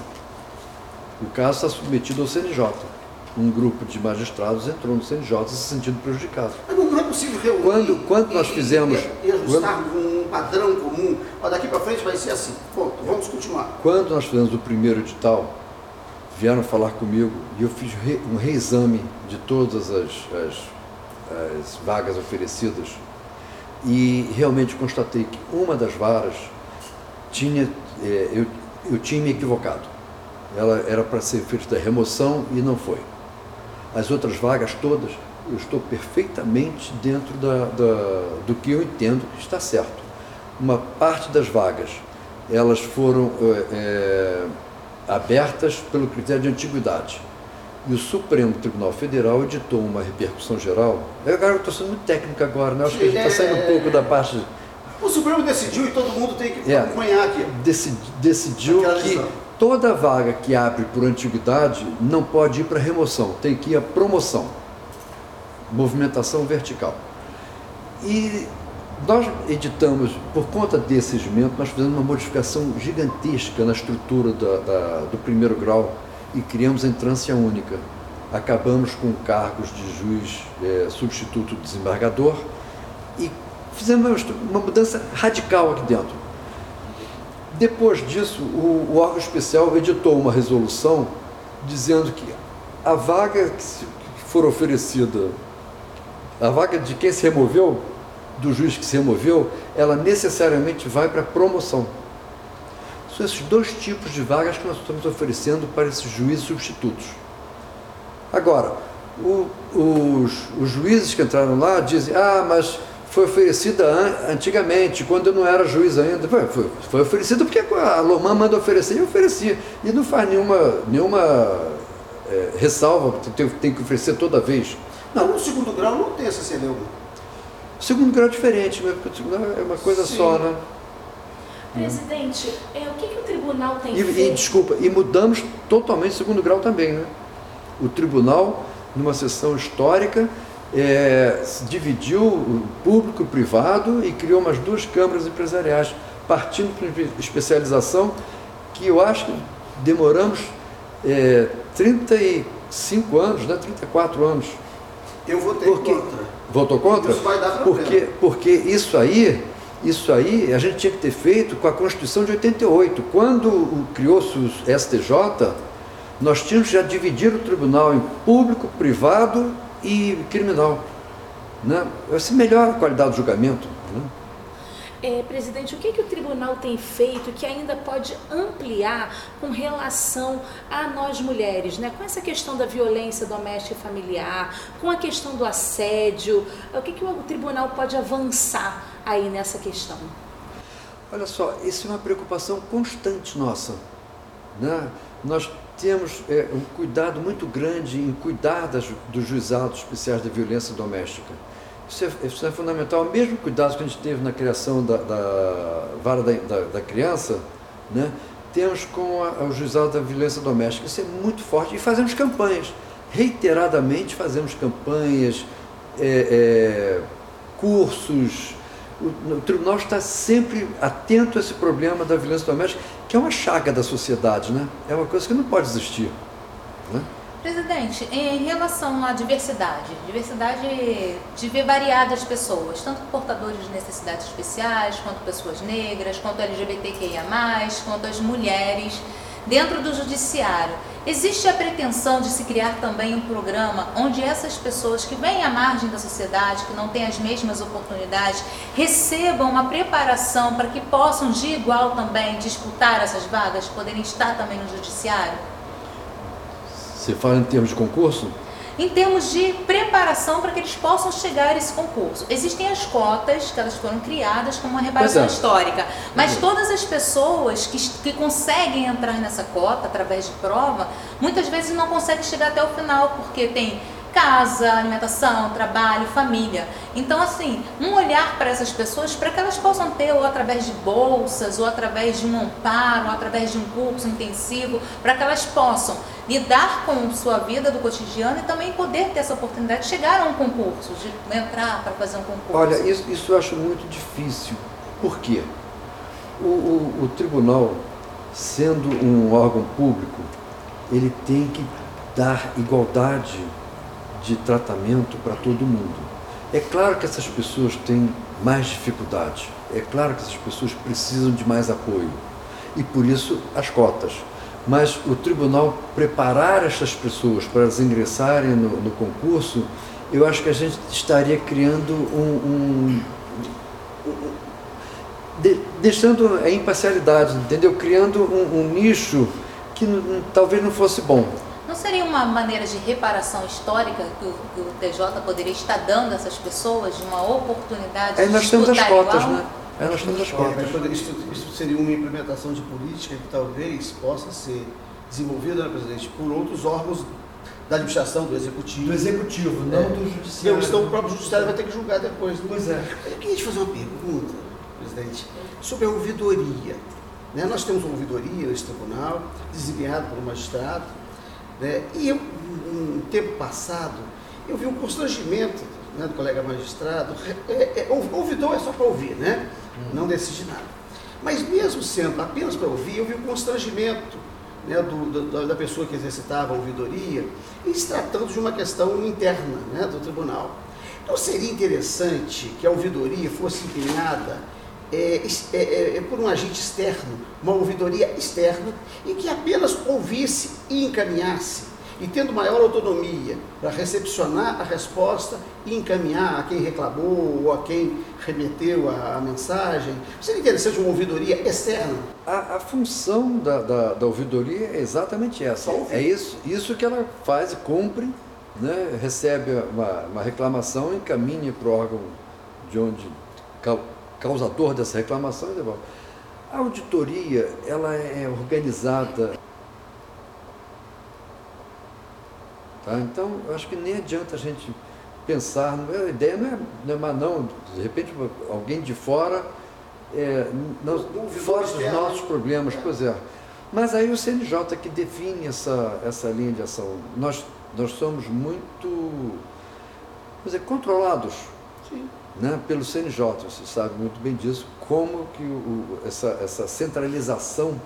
O caso está submetido ao CNJ um grupo de magistrados entrou no CNJ se sentindo prejudicado. Mas não, é possível reunir quando, quando nós fizemos... E, e ajustar quando, um padrão comum, ó, daqui para frente vai ser assim, vamos continuar. Quando nós fizemos o primeiro edital, vieram falar comigo e eu fiz um reexame de todas as, as, as vagas oferecidas e realmente constatei que uma das varas tinha, é, eu, eu tinha me equivocado. Ela era para ser feita remoção e não foi. as outras vagas todas, eu estou perfeitamente dentro da, da, do que eu entendo que está certo. Uma parte das vagas, elas foram é, abertas pelo critério de antiguidade. E o Supremo Tribunal Federal editou uma repercussão geral. Eu agora estou sendo muito técnico agora, né? Acho que a gente está saindo um pouco da parte. O Supremo decidiu e todo mundo tem que é, acompanhar aqui. Decidi, decidiu que toda vaga que abre por antiguidade não pode ir para remoção, tem que ir à promoção movimentação vertical. E nós editamos, por conta desse regimento, nós fizemos uma modificação gigantesca na estrutura da, da, do primeiro grau e criamos a entrância única. Acabamos com cargos de juiz é, substituto desembargador e fizemos uma mudança radical aqui dentro. Depois disso, o, o órgão especial editou uma resolução dizendo que a vaga que, se, que for oferecida a vaga de quem se removeu, do juiz que se removeu, ela necessariamente vai para promoção. São esses dois tipos de vagas que nós estamos oferecendo para esses juízes substitutos. Agora, o, os, os, juízes que entraram lá dizem, ah, mas foi oferecida an antigamente, quando eu não era juiz ainda. Foi, foi, foi oferecida porque a Lomã manda oferecer e oferecia. E não faz nenhuma, nenhuma é, ressalva, tem, tem que oferecer toda vez. Não, no segundo grau não tem essa celeuma. O segundo grau é diferente, né? porque o segundo grau é uma coisa Sim. só, né? Presidente, é, o que, que o tribunal tem e, feito? E, desculpa, e mudamos totalmente o segundo grau também, né? O tribunal, numa sessão histórica, é, dividiu o público e o privado e criou umas duas câmaras empresariais, partindo para especialização, que eu acho que demoramos é, 35 anos, né? 34 anos eu votei porque, contra. Votou contra? Isso vai dar porque, porque isso aí, isso aí a gente tinha que ter feito com a Constituição de 88. Quando criou-se o STJ, nós tínhamos já dividir o tribunal em público, privado e criminal. Né? Essa melhora a qualidade do julgamento. É, presidente, o que, que o tribunal tem feito que ainda pode ampliar com relação a nós mulheres, né? com essa questão da violência doméstica e familiar, com a questão do assédio? O que, que o tribunal pode avançar aí nessa questão? Olha só, isso é uma preocupação constante nossa. Né? Nós temos é, um cuidado muito grande em cuidar das, dos juizados especiais de violência doméstica. Isso é, isso é, fundamental. O mesmo cuidado que a gente teve na criação da, da vara da, da, da, criança, né, temos com o juizado da violência doméstica. Isso é muito forte. E fazemos campanhas. Reiteradamente fazemos campanhas, é, é, cursos. O, o, tribunal está sempre atento a esse problema da violência doméstica, que é uma chaga da sociedade, né? É uma coisa que não pode existir. Né? Presidente, em relação à diversidade, diversidade de ver variadas pessoas, tanto portadores de necessidades especiais, quanto pessoas negras, quanto LGBTQIA+, quanto as mulheres, dentro do judiciário. Existe a pretensão de se criar também um programa onde essas pessoas que vêm à margem da sociedade, que não têm as mesmas oportunidades, recebam uma preparação para que possam de igual também disputar essas vagas, poderem estar também no judiciário? Você fala em termos de concurso? Em termos de preparação para que eles possam chegar a esse concurso. Existem as cotas, que elas foram criadas como uma reparação é. histórica, mas uhum. todas as pessoas que, que conseguem entrar nessa cota através de prova, muitas vezes não conseguem chegar até o final, porque tem casa, alimentação, trabalho, família. Então, assim, um olhar para essas pessoas para que elas possam ter, ou através de bolsas, ou através de um amparo, ou através de um curso intensivo, para que elas possam lidar com sua vida do cotidiano e também poder ter essa oportunidade de chegar a um concurso, de entrar para fazer um concurso. Olha, isso, isso eu acho muito difícil. Por quê? O, o, o tribunal, sendo um órgão público, ele tem que dar igualdade de tratamento para todo mundo. É claro que essas pessoas têm mais dificuldade, é claro que essas pessoas precisam de mais apoio e por isso as cotas. Mas o tribunal preparar essas pessoas para elas ingressarem no, no concurso, eu acho que a gente estaria criando um, um, um de, deixando a imparcialidade, entendeu? Criando um, um nicho que talvez não fosse bom. Não seria uma maneira de reparação histórica que o, que o TJ poderia estar dando a essas pessoas de uma oportunidade Aí de nós temos as cotas, igual? né? Aí nós temos as cotas. É, isso, isso seria uma implementação de política que talvez possa ser desenvolvida, né, presidente, por outros órgãos da administração, do executivo. Do executivo, não do judiciário. Não, senão o próprio judiciário vai ter que julgar depois. Né? Pois é. Eu queria te fazer uma pergunta, presidente, sobre a ouvidoria. Né? Nós temos uma ouvidoria nesse tribunal, desempenhada por um magistrado, né? e eu, um tempo passado, eu vi um constrangimento né, do colega magistrado. É, é, ouvidor é só para ouvir, né? não decide nada. Mas mesmo sendo apenas para ouvir, eu vi um constrangimento né, do, do, da pessoa que exercitava a ouvidoria, em se tratando de uma questão interna né, do tribunal. Então seria interessante que a ouvidoria fosse empenhada é, é, é, por um agente externo, uma ouvidoria externa, e que apenas ouvisse e encaminhasse, e tendo maior autonomia para recepcionar a resposta e encaminhar a quem reclamou ou a quem remeteu a, a mensagem. Seria interessante uma ouvidoria externa. A, a função da, da, da, ouvidoria é exatamente essa. É isso, isso que ela faz e cumpre, né? recebe uma, uma reclamação, encaminha para o órgão de onde causador dessa reclamação devolve. A auditoria ela é organizada. Tá? Então, eu acho que nem adianta a gente pensar, a ideia não é, não é não, de repente alguém de fora, é, não, fora dos nossos problemas, pois é. Mas aí o CNJ que define essa, essa linha de ação. Nós, nós somos muito dizer, controlados Sim. Né, pelo CNJ, você sabe muito bem disso, como que o, essa, essa centralização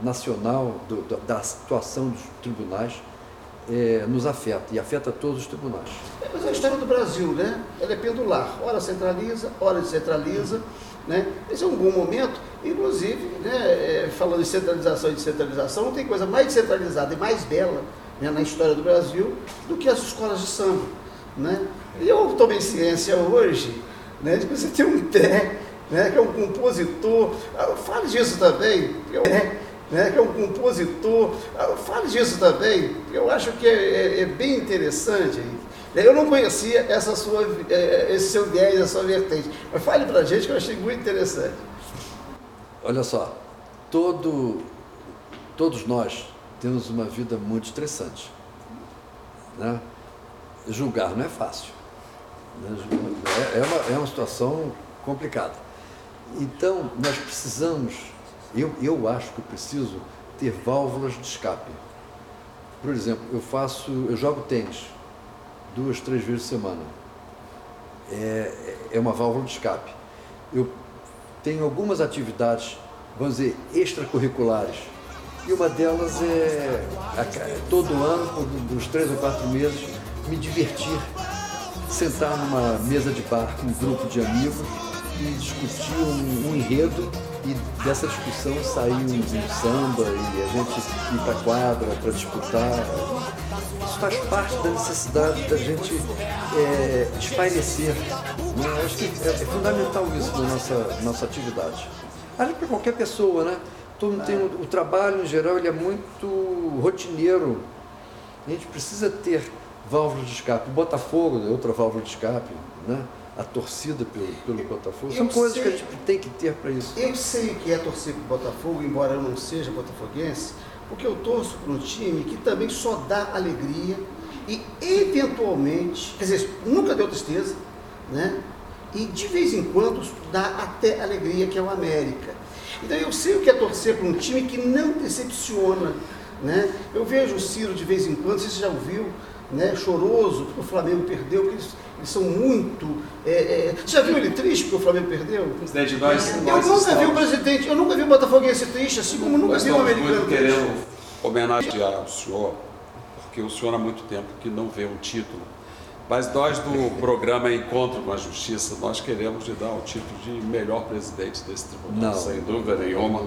nacional do, da situação dos tribunais é, nos afeta e afeta todos os tribunais. Mas é a história do Brasil, né? Ela é pendular. Ora centraliza, ora descentraliza. Né? Esse é um bom momento, inclusive, né, é, falando de centralização e descentralização, não tem coisa mais descentralizada e mais bela né, na história do Brasil do que as escolas de samba. Né? E eu tomei ciência hoje né, de que você tem um Té, né, que é um compositor, ah, fale disso também, né, né, que é um compositor. Ah, fale disso também, eu acho que é, é, é bem interessante. Eu não conhecia essa sua, é, esse seu viés, essa sua vertente, mas fale para a gente que eu achei muito interessante. Olha só, todo, todos nós temos uma vida muito estressante. Né? Julgar não é fácil. Né? É, é, uma, é uma situação complicada. Então, nós precisamos eu, eu acho que preciso ter válvulas de escape. Por exemplo, eu faço, eu jogo tênis duas, três vezes por semana. É, é uma válvula de escape. Eu tenho algumas atividades, vamos dizer, extracurriculares. E uma delas é, todo ano, por uns três ou quatro meses, me divertir, sentar numa mesa de bar com um grupo de amigos e discutir um, um enredo e dessa discussão saiu um, um samba e a gente ir para quadra para disputar. Isso faz parte da necessidade da gente é, espairecer. Né? Acho que é, é, fundamental isso na nossa, nossa atividade. Acho para qualquer pessoa, né? Todo mundo tem, o trabalho em geral ele é muito rotineiro. A gente precisa ter válvulas de escape. O Botafogo é outra válvula de escape, né? a torcida pelo, pelo Botafogo. São eu coisas sei, que a gente tem que ter para isso. Eu sei o que é torcer para o Botafogo, embora eu não seja botafoguense, porque eu torço para um time que também só dá alegria e eventualmente, quer dizer, nunca deu tristeza, né? E de vez em quando dá até alegria, que é o América. Então eu sei o que é torcer para um time que não decepciona, né? Eu vejo o Ciro de vez em quando, você já ouviu, né, choroso porque o Flamengo perdeu, porque eles, eles são muito. É, é... Você já viu ele triste porque o Flamengo perdeu? Presidente, nós, eu nós nunca estamos... vi o presidente, eu nunca vi o Botafoguense triste, assim como nunca vi o americano muito querendo homenagear o senhor, porque o senhor há muito tempo que não vê um título. Mas nós do programa Encontro com a Justiça, nós queremos lhe dar o título de melhor presidente desse tribunal, não, sem dúvida nenhuma.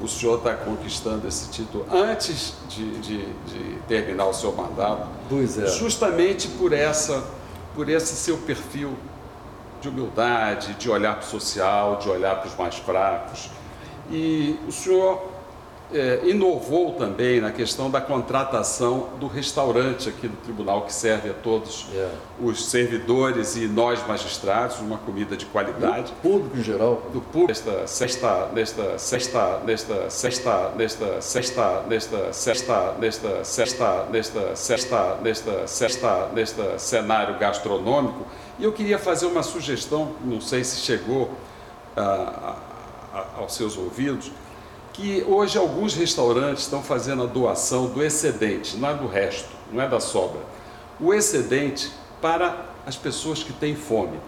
O senhor está conquistando esse título antes de, de, de, terminar o seu mandato, é. justamente por essa, por esse seu perfil de humildade, de olhar para o social, de olhar para os mais fracos. E o senhor é, inovou também na questão da contratação do restaurante aqui do tribunal, que serve a todos É. os servidores e nós magistrados, uma comida de qualidade. O público em geral. Do público, nesta sexta, nesta sexta, nesta sexta, nesta sexta, nesta sexta, nesta sexta, nesta sexta, nesta sexta, nesta cenário gastronômico. E eu queria fazer uma sugestão, não sei se chegou ah, a- a- aos seus ouvidos, que hoje alguns restaurantes estão fazendo a doação do excedente, não é do resto, não é da sobra. O excedente para as pessoas que têm fome.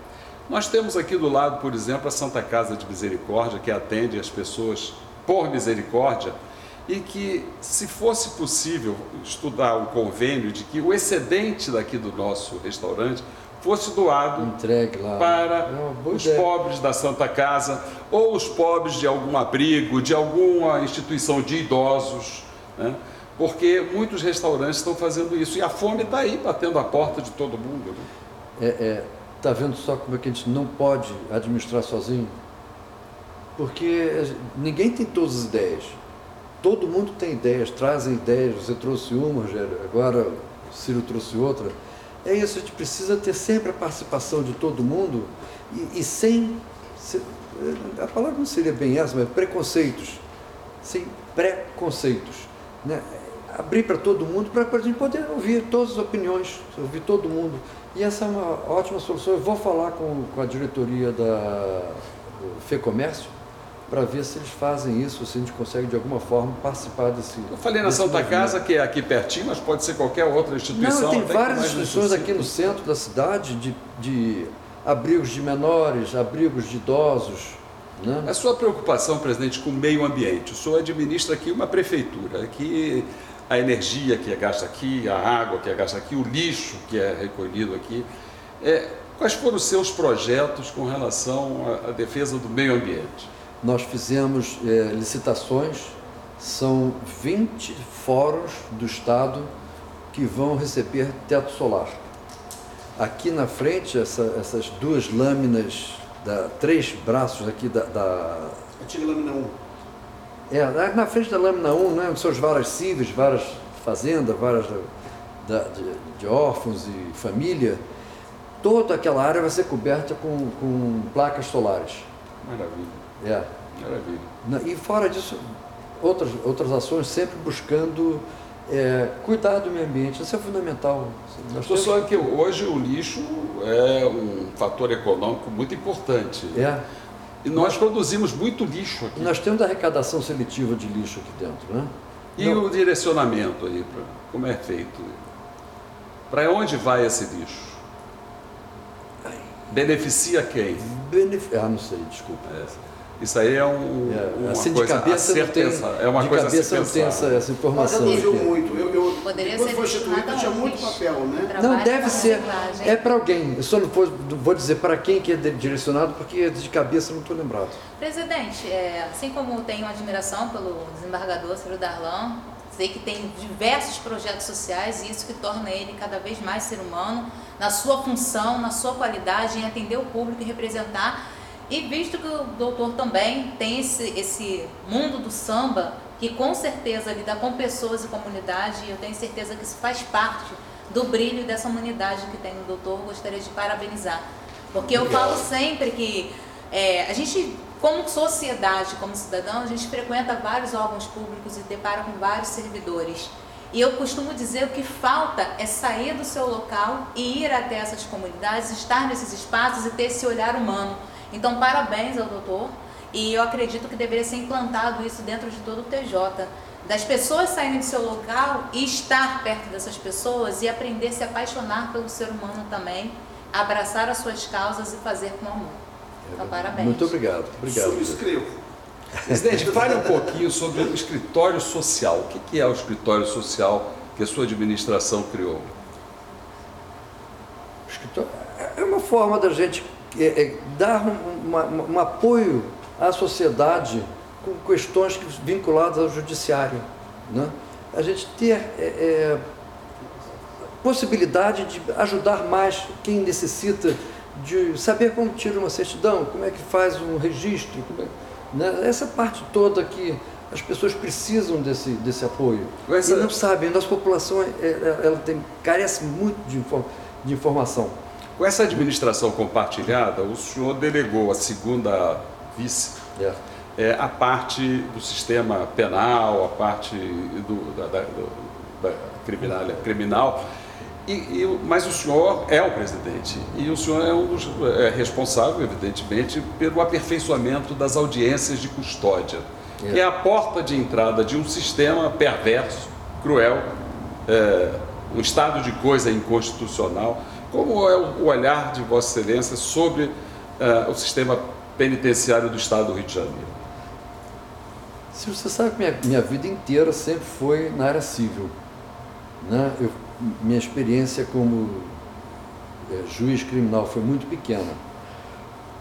Nós temos aqui do lado, por exemplo, a Santa Casa de Misericórdia, que atende as pessoas por misericórdia, e que, se fosse possível estudar o convênio de que o excedente daqui do nosso restaurante fosse doado Entregue lá. para É os ideia. pobres da Santa Casa ou os pobres de algum abrigo, de alguma instituição de idosos, né? porque muitos restaurantes estão fazendo isso e a fome está aí batendo a porta de todo mundo. Né? É, é, tá vendo só como é que a gente não pode administrar sozinho? Porque ninguém tem todas as ideias. Todo mundo tem ideias, trazem ideias. Você trouxe uma, Rogério, agora o Ciro trouxe outra. É isso, a gente precisa ter sempre a participação de todo mundo e, e sem. se- a palavra não seria bem essa, mas preconceitos. Sem preconceitos. Né? Abrir para todo mundo para a gente poder ouvir todas as opiniões, ouvir todo mundo. E essa é uma ótima solução. Eu vou falar com, com a diretoria da FEComércio para ver se eles fazem isso, se a gente consegue de alguma forma participar desse. Eu falei na Santa movimento. Casa, que é aqui pertinho, mas pode ser qualquer outra instituição. Não, tem que várias instituições aqui no centro da cidade de, de abrigos de menores, abrigos de idosos. Né? A sua preocupação, presidente, com o meio ambiente. O senhor administra aqui uma prefeitura, aqui a energia que é gasta aqui, a água que é gasta aqui, o lixo que é recolhido aqui. É, quais foram os seus projetos com relação à, à defesa do meio ambiente? Nós fizemos eh, licitações, são 20 fóruns do Estado que vão receber teto solar. Aqui na frente, essa- essas duas lâminas, da, três braços aqui da, da Antiga lâmina 1. É, na- na frente da lâmina 1, né, são as varas cíveis, varas fazenda, varas da- de, de órfãos e família. Toda aquela área vai ser coberta com, com placas solares. Maravilha, É. maravilha. E fora disso, outras, outras ações sempre buscando é, cuidar do meio ambiente. Isso é fundamental. Nós temos- que hoje o lixo é um fator econômico muito importante. É. E nós produzimos muito lixo aqui. Nós temos arrecadação seletiva de lixo aqui dentro, né? E o direcionamento aí, como é feito? Para onde vai esse lixo? Beneficia quem? Benef... Ah, não sei, desculpa. Isso aí é um, É, uma assim de coisa a cabeça ser tem-. É uma de coisa a ser cabeça não tem pensada. essa, informação. Mas aqui. muito. Eu, eu, Poderia quando ser foi instituído, tinha a muito papel, né? Não, deve ser. reciclagem. É para alguém. Eu só não vou, vou dizer para quem que é direcionado, porque de cabeça não estou lembrado. Presidente, é, assim como tenho admiração pelo desembargador Ciro Darlan, sei que tem diversos projetos sociais e isso que torna ele cada vez mais ser humano, na sua função, na sua qualidade, em atender o público e representar. E visto que o doutor também tem esse, esse mundo do samba, que com certeza lida com pessoas e comunidade, e eu tenho certeza que isso faz parte do brilho dessa humanidade que tem no doutor, gostaria de parabenizar. Porque eu falo sempre que é, a gente, como sociedade, como cidadão, a gente frequenta vários órgãos públicos e depara com vários servidores. E eu costumo dizer o que falta é sair do seu local e ir até essas comunidades, estar nesses espaços e ter esse olhar humano. Então, parabéns ao doutor. E eu acredito que deveria ser implantado isso dentro de todo o TJ. Das pessoas saírem do seu local e estar perto dessas pessoas e aprender a se apaixonar pelo ser humano também, abraçar as suas causas e fazer com amor. Então, parabéns. Muito obrigado. Obrigado. Subscrevo. Presidente, fale um pouquinho sobre o escritório social. O que que é o escritório social que a sua administração criou? Escritório- É uma forma da gente é, é, dar um, uma- um apoio à sociedade com questões que- vinculadas ao judiciário. Né? A gente ter é, é, possibilidade de ajudar mais quem necessita de saber como tira uma certidão, como é que faz um registro, é- Né? Essa parte toda que as pessoas precisam desse, desse apoio. Essa... E não sabem, a nossa população é, ela tem, carece muito de, de informação. Com essa administração compartilhada, o senhor delegou a segunda vice é. É, a parte do sistema penal, a parte do, da, da, da criminal, criminal e, e, mas o senhor é o presidente e o senhor é, um dos, é responsável, evidentemente, pelo aperfeiçoamento das audiências de custódia, é. que é a porta de entrada de um sistema perverso, cruel, é, um estado de coisa inconstitucional. Como é o olhar de Vossa Excelência sobre é, o sistema penitenciário do Estado do Rio de Janeiro? Se você sabe que minha, minha vida inteira sempre foi na área civil. Né? Eu minha experiência como é, juiz criminal foi muito pequena.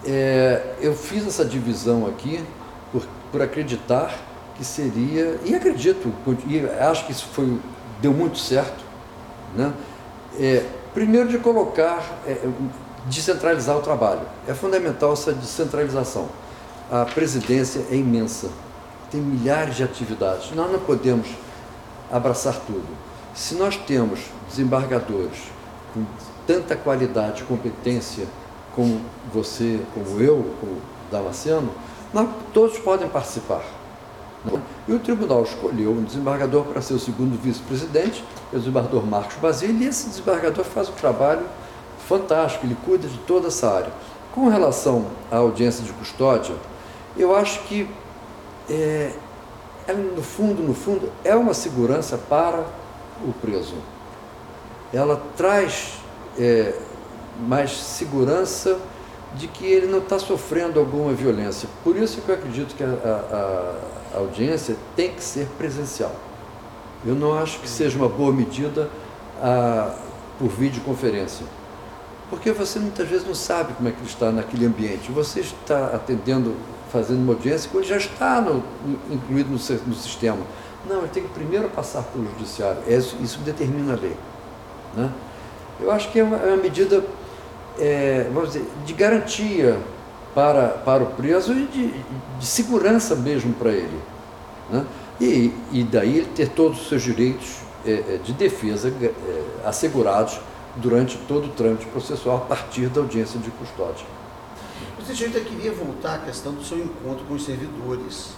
É, eu fiz essa divisão aqui por, por acreditar que seria, e acredito, e acho que isso foi, deu muito certo, né? É, primeiro de colocar, é, descentralizar o trabalho. É fundamental essa descentralização. A presidência é imensa, tem milhares de atividades. Nós não podemos abraçar tudo. Se nós temos desembargadores com tanta qualidade e competência como você, como eu, como Damasceno, nós, todos podem participar. E o tribunal escolheu um desembargador para ser o segundo vice-presidente, é o desembargador Marcos Basílio, e esse desembargador faz um trabalho fantástico, ele cuida de toda essa área. Com relação à audiência de custódia, eu acho que, é, ela, no fundo, no fundo, é uma segurança para o preso. Ela traz é, mais segurança de que ele não está sofrendo alguma violência. Por isso que eu acredito que a, a, audiência tem que ser presencial. Eu não acho que seja uma boa medida a, por videoconferência. Porque você muitas vezes não sabe como é que ele está naquele ambiente. Você está atendendo, fazendo uma audiência que ele já está no, incluído no, no sistema. Não, ele tem que primeiro passar pelo judiciário. É isso, isso determina a lei. Né? Eu acho que é uma, é uma medida, é, vamos dizer, de garantia para, para o preso e de, de segurança mesmo para ele. Né? E, e daí ele ter todos os seus direitos é, é de defesa é, assegurados durante todo o trâmite processual a partir da audiência de custódia. Presidente, eu queria voltar à questão do seu encontro com os servidores.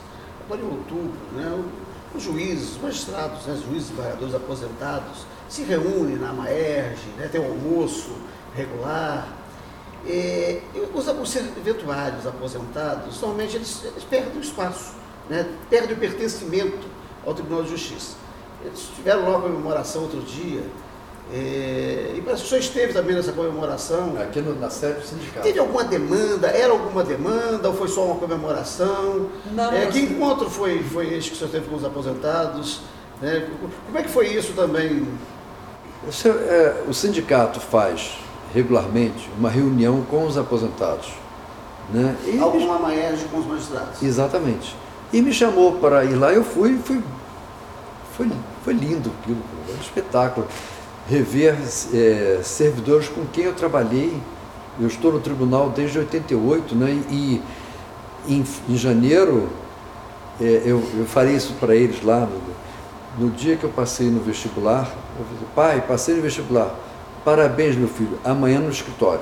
Agora em outubro, né, os juízes, os magistrados, né, juízes e aposentados, se reúnem na Maerj, né, tem um almoço regular. E, os, os serventuários aposentados, normalmente eles, eles perdem o espaço, né, perdem o pertencimento ao Tribunal de Justiça. Eles tiveram lá uma comemoração outro dia, é, e parece que o senhor esteve também nessa comemoração. Aqui no, na sede do sindicato. Teve alguma demanda? Era alguma demanda ou foi só uma comemoração? Não, é, que encontro foi, foi este que o senhor teve com os aposentados? Né? Como é que foi isso também? O, senhor, é, o sindicato faz regularmente uma reunião com os aposentados. Né? E Alguma maneira com os magistrados. Exatamente. E me chamou para ir lá, eu fui, fui foi, foi lindo aquilo, foi um espetáculo rever é, servidores com quem eu trabalhei. Eu estou no tribunal desde 88, né? E em, em janeiro é, eu, eu farei isso para eles lá. No, no, dia que eu passei no vestibular, eu falei, pai, passei no vestibular. Parabéns, meu filho. Amanhã no escritório.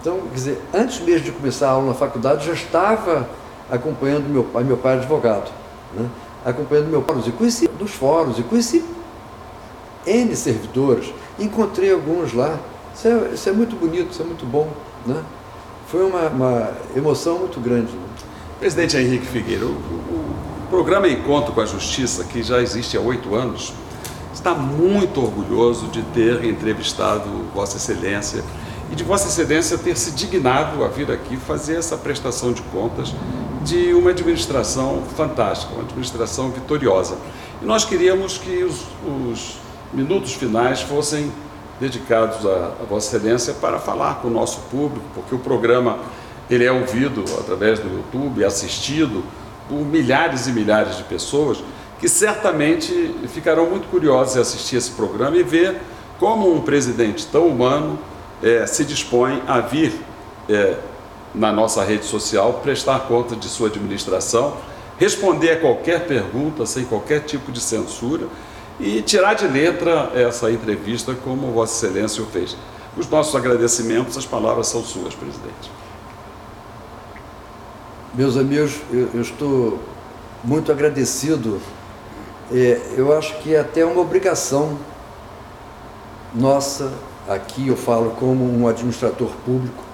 Então, quer dizer, antes mesmo de começar a aula na faculdade, já estava acompanhando meu pai, meu pai é advogado, né? acompanhando meu pai, e conheci dos fóruns, e conheci N servidores, encontrei alguns lá. Isso é, isso é, muito bonito, isso é muito bom. Né? Foi uma, uma emoção muito grande. Né? Presidente Henrique Figueiredo, o, o, programa Encontro com a Justiça, que já existe há oito anos, está muito orgulhoso de ter entrevistado Vossa Excelência e de Vossa Excelência ter se dignado a vir aqui fazer essa prestação de contas de uma administração fantástica, uma administração vitoriosa. E nós queríamos que os, os minutos finais fossem dedicados a, a Vossa Excelência para falar com o nosso público, porque o programa ele é ouvido através do YouTube, assistido por milhares e milhares de pessoas que certamente ficarão muito curiosas em assistir esse programa e ver como um presidente tão humano é, se dispõe a vir é, na nossa rede social, prestar conta de sua administração, responder a qualquer pergunta sem qualquer tipo de censura e tirar de letra essa entrevista como Vossa Excelência o fez. Os nossos agradecimentos, as palavras são suas, presidente. Meus amigos, eu, eu estou muito agradecido. É, eu acho que é até uma obrigação nossa, aqui eu falo como um administrador público,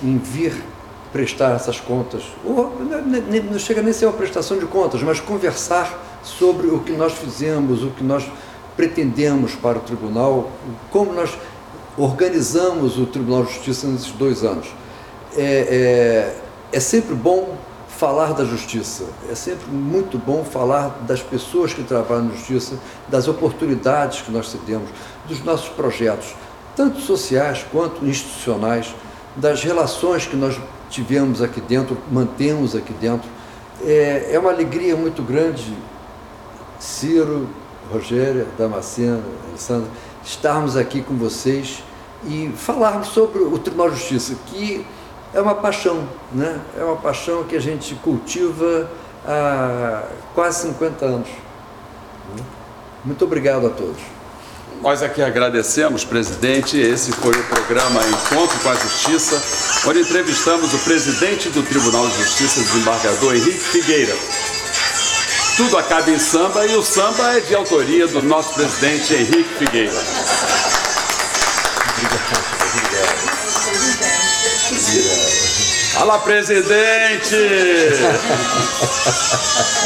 em vir prestar essas contas. Ou, não chega nem a ser uma prestação de contas, mas conversar sobre o que nós fizemos, o que nós pretendemos para o tribunal, como nós organizamos o Tribunal de Justiça nesses dois anos. É, é, é sempre bom falar da justiça, é sempre muito bom falar das pessoas que trabalham na justiça, das oportunidades que nós temos, dos nossos projetos, tanto sociais quanto institucionais, das relações que nós tivemos aqui dentro, mantemos aqui dentro. É, é uma alegria muito grande, Ciro, Rogéria, Damascena, Alessandra, estarmos aqui com vocês e falarmos sobre o Tribunal de Justiça, que é uma paixão, né? é uma paixão que a gente cultiva há quase 50 anos. Muito obrigado a todos. Nós aqui agradecemos, presidente. Esse foi o programa Encontro com a Justiça, onde entrevistamos o presidente do Tribunal de Justiça, desembargador Henrique Figueira. Tudo acaba em samba e o samba é de autoria do nosso presidente Henrique Figueira. Fala, presidente!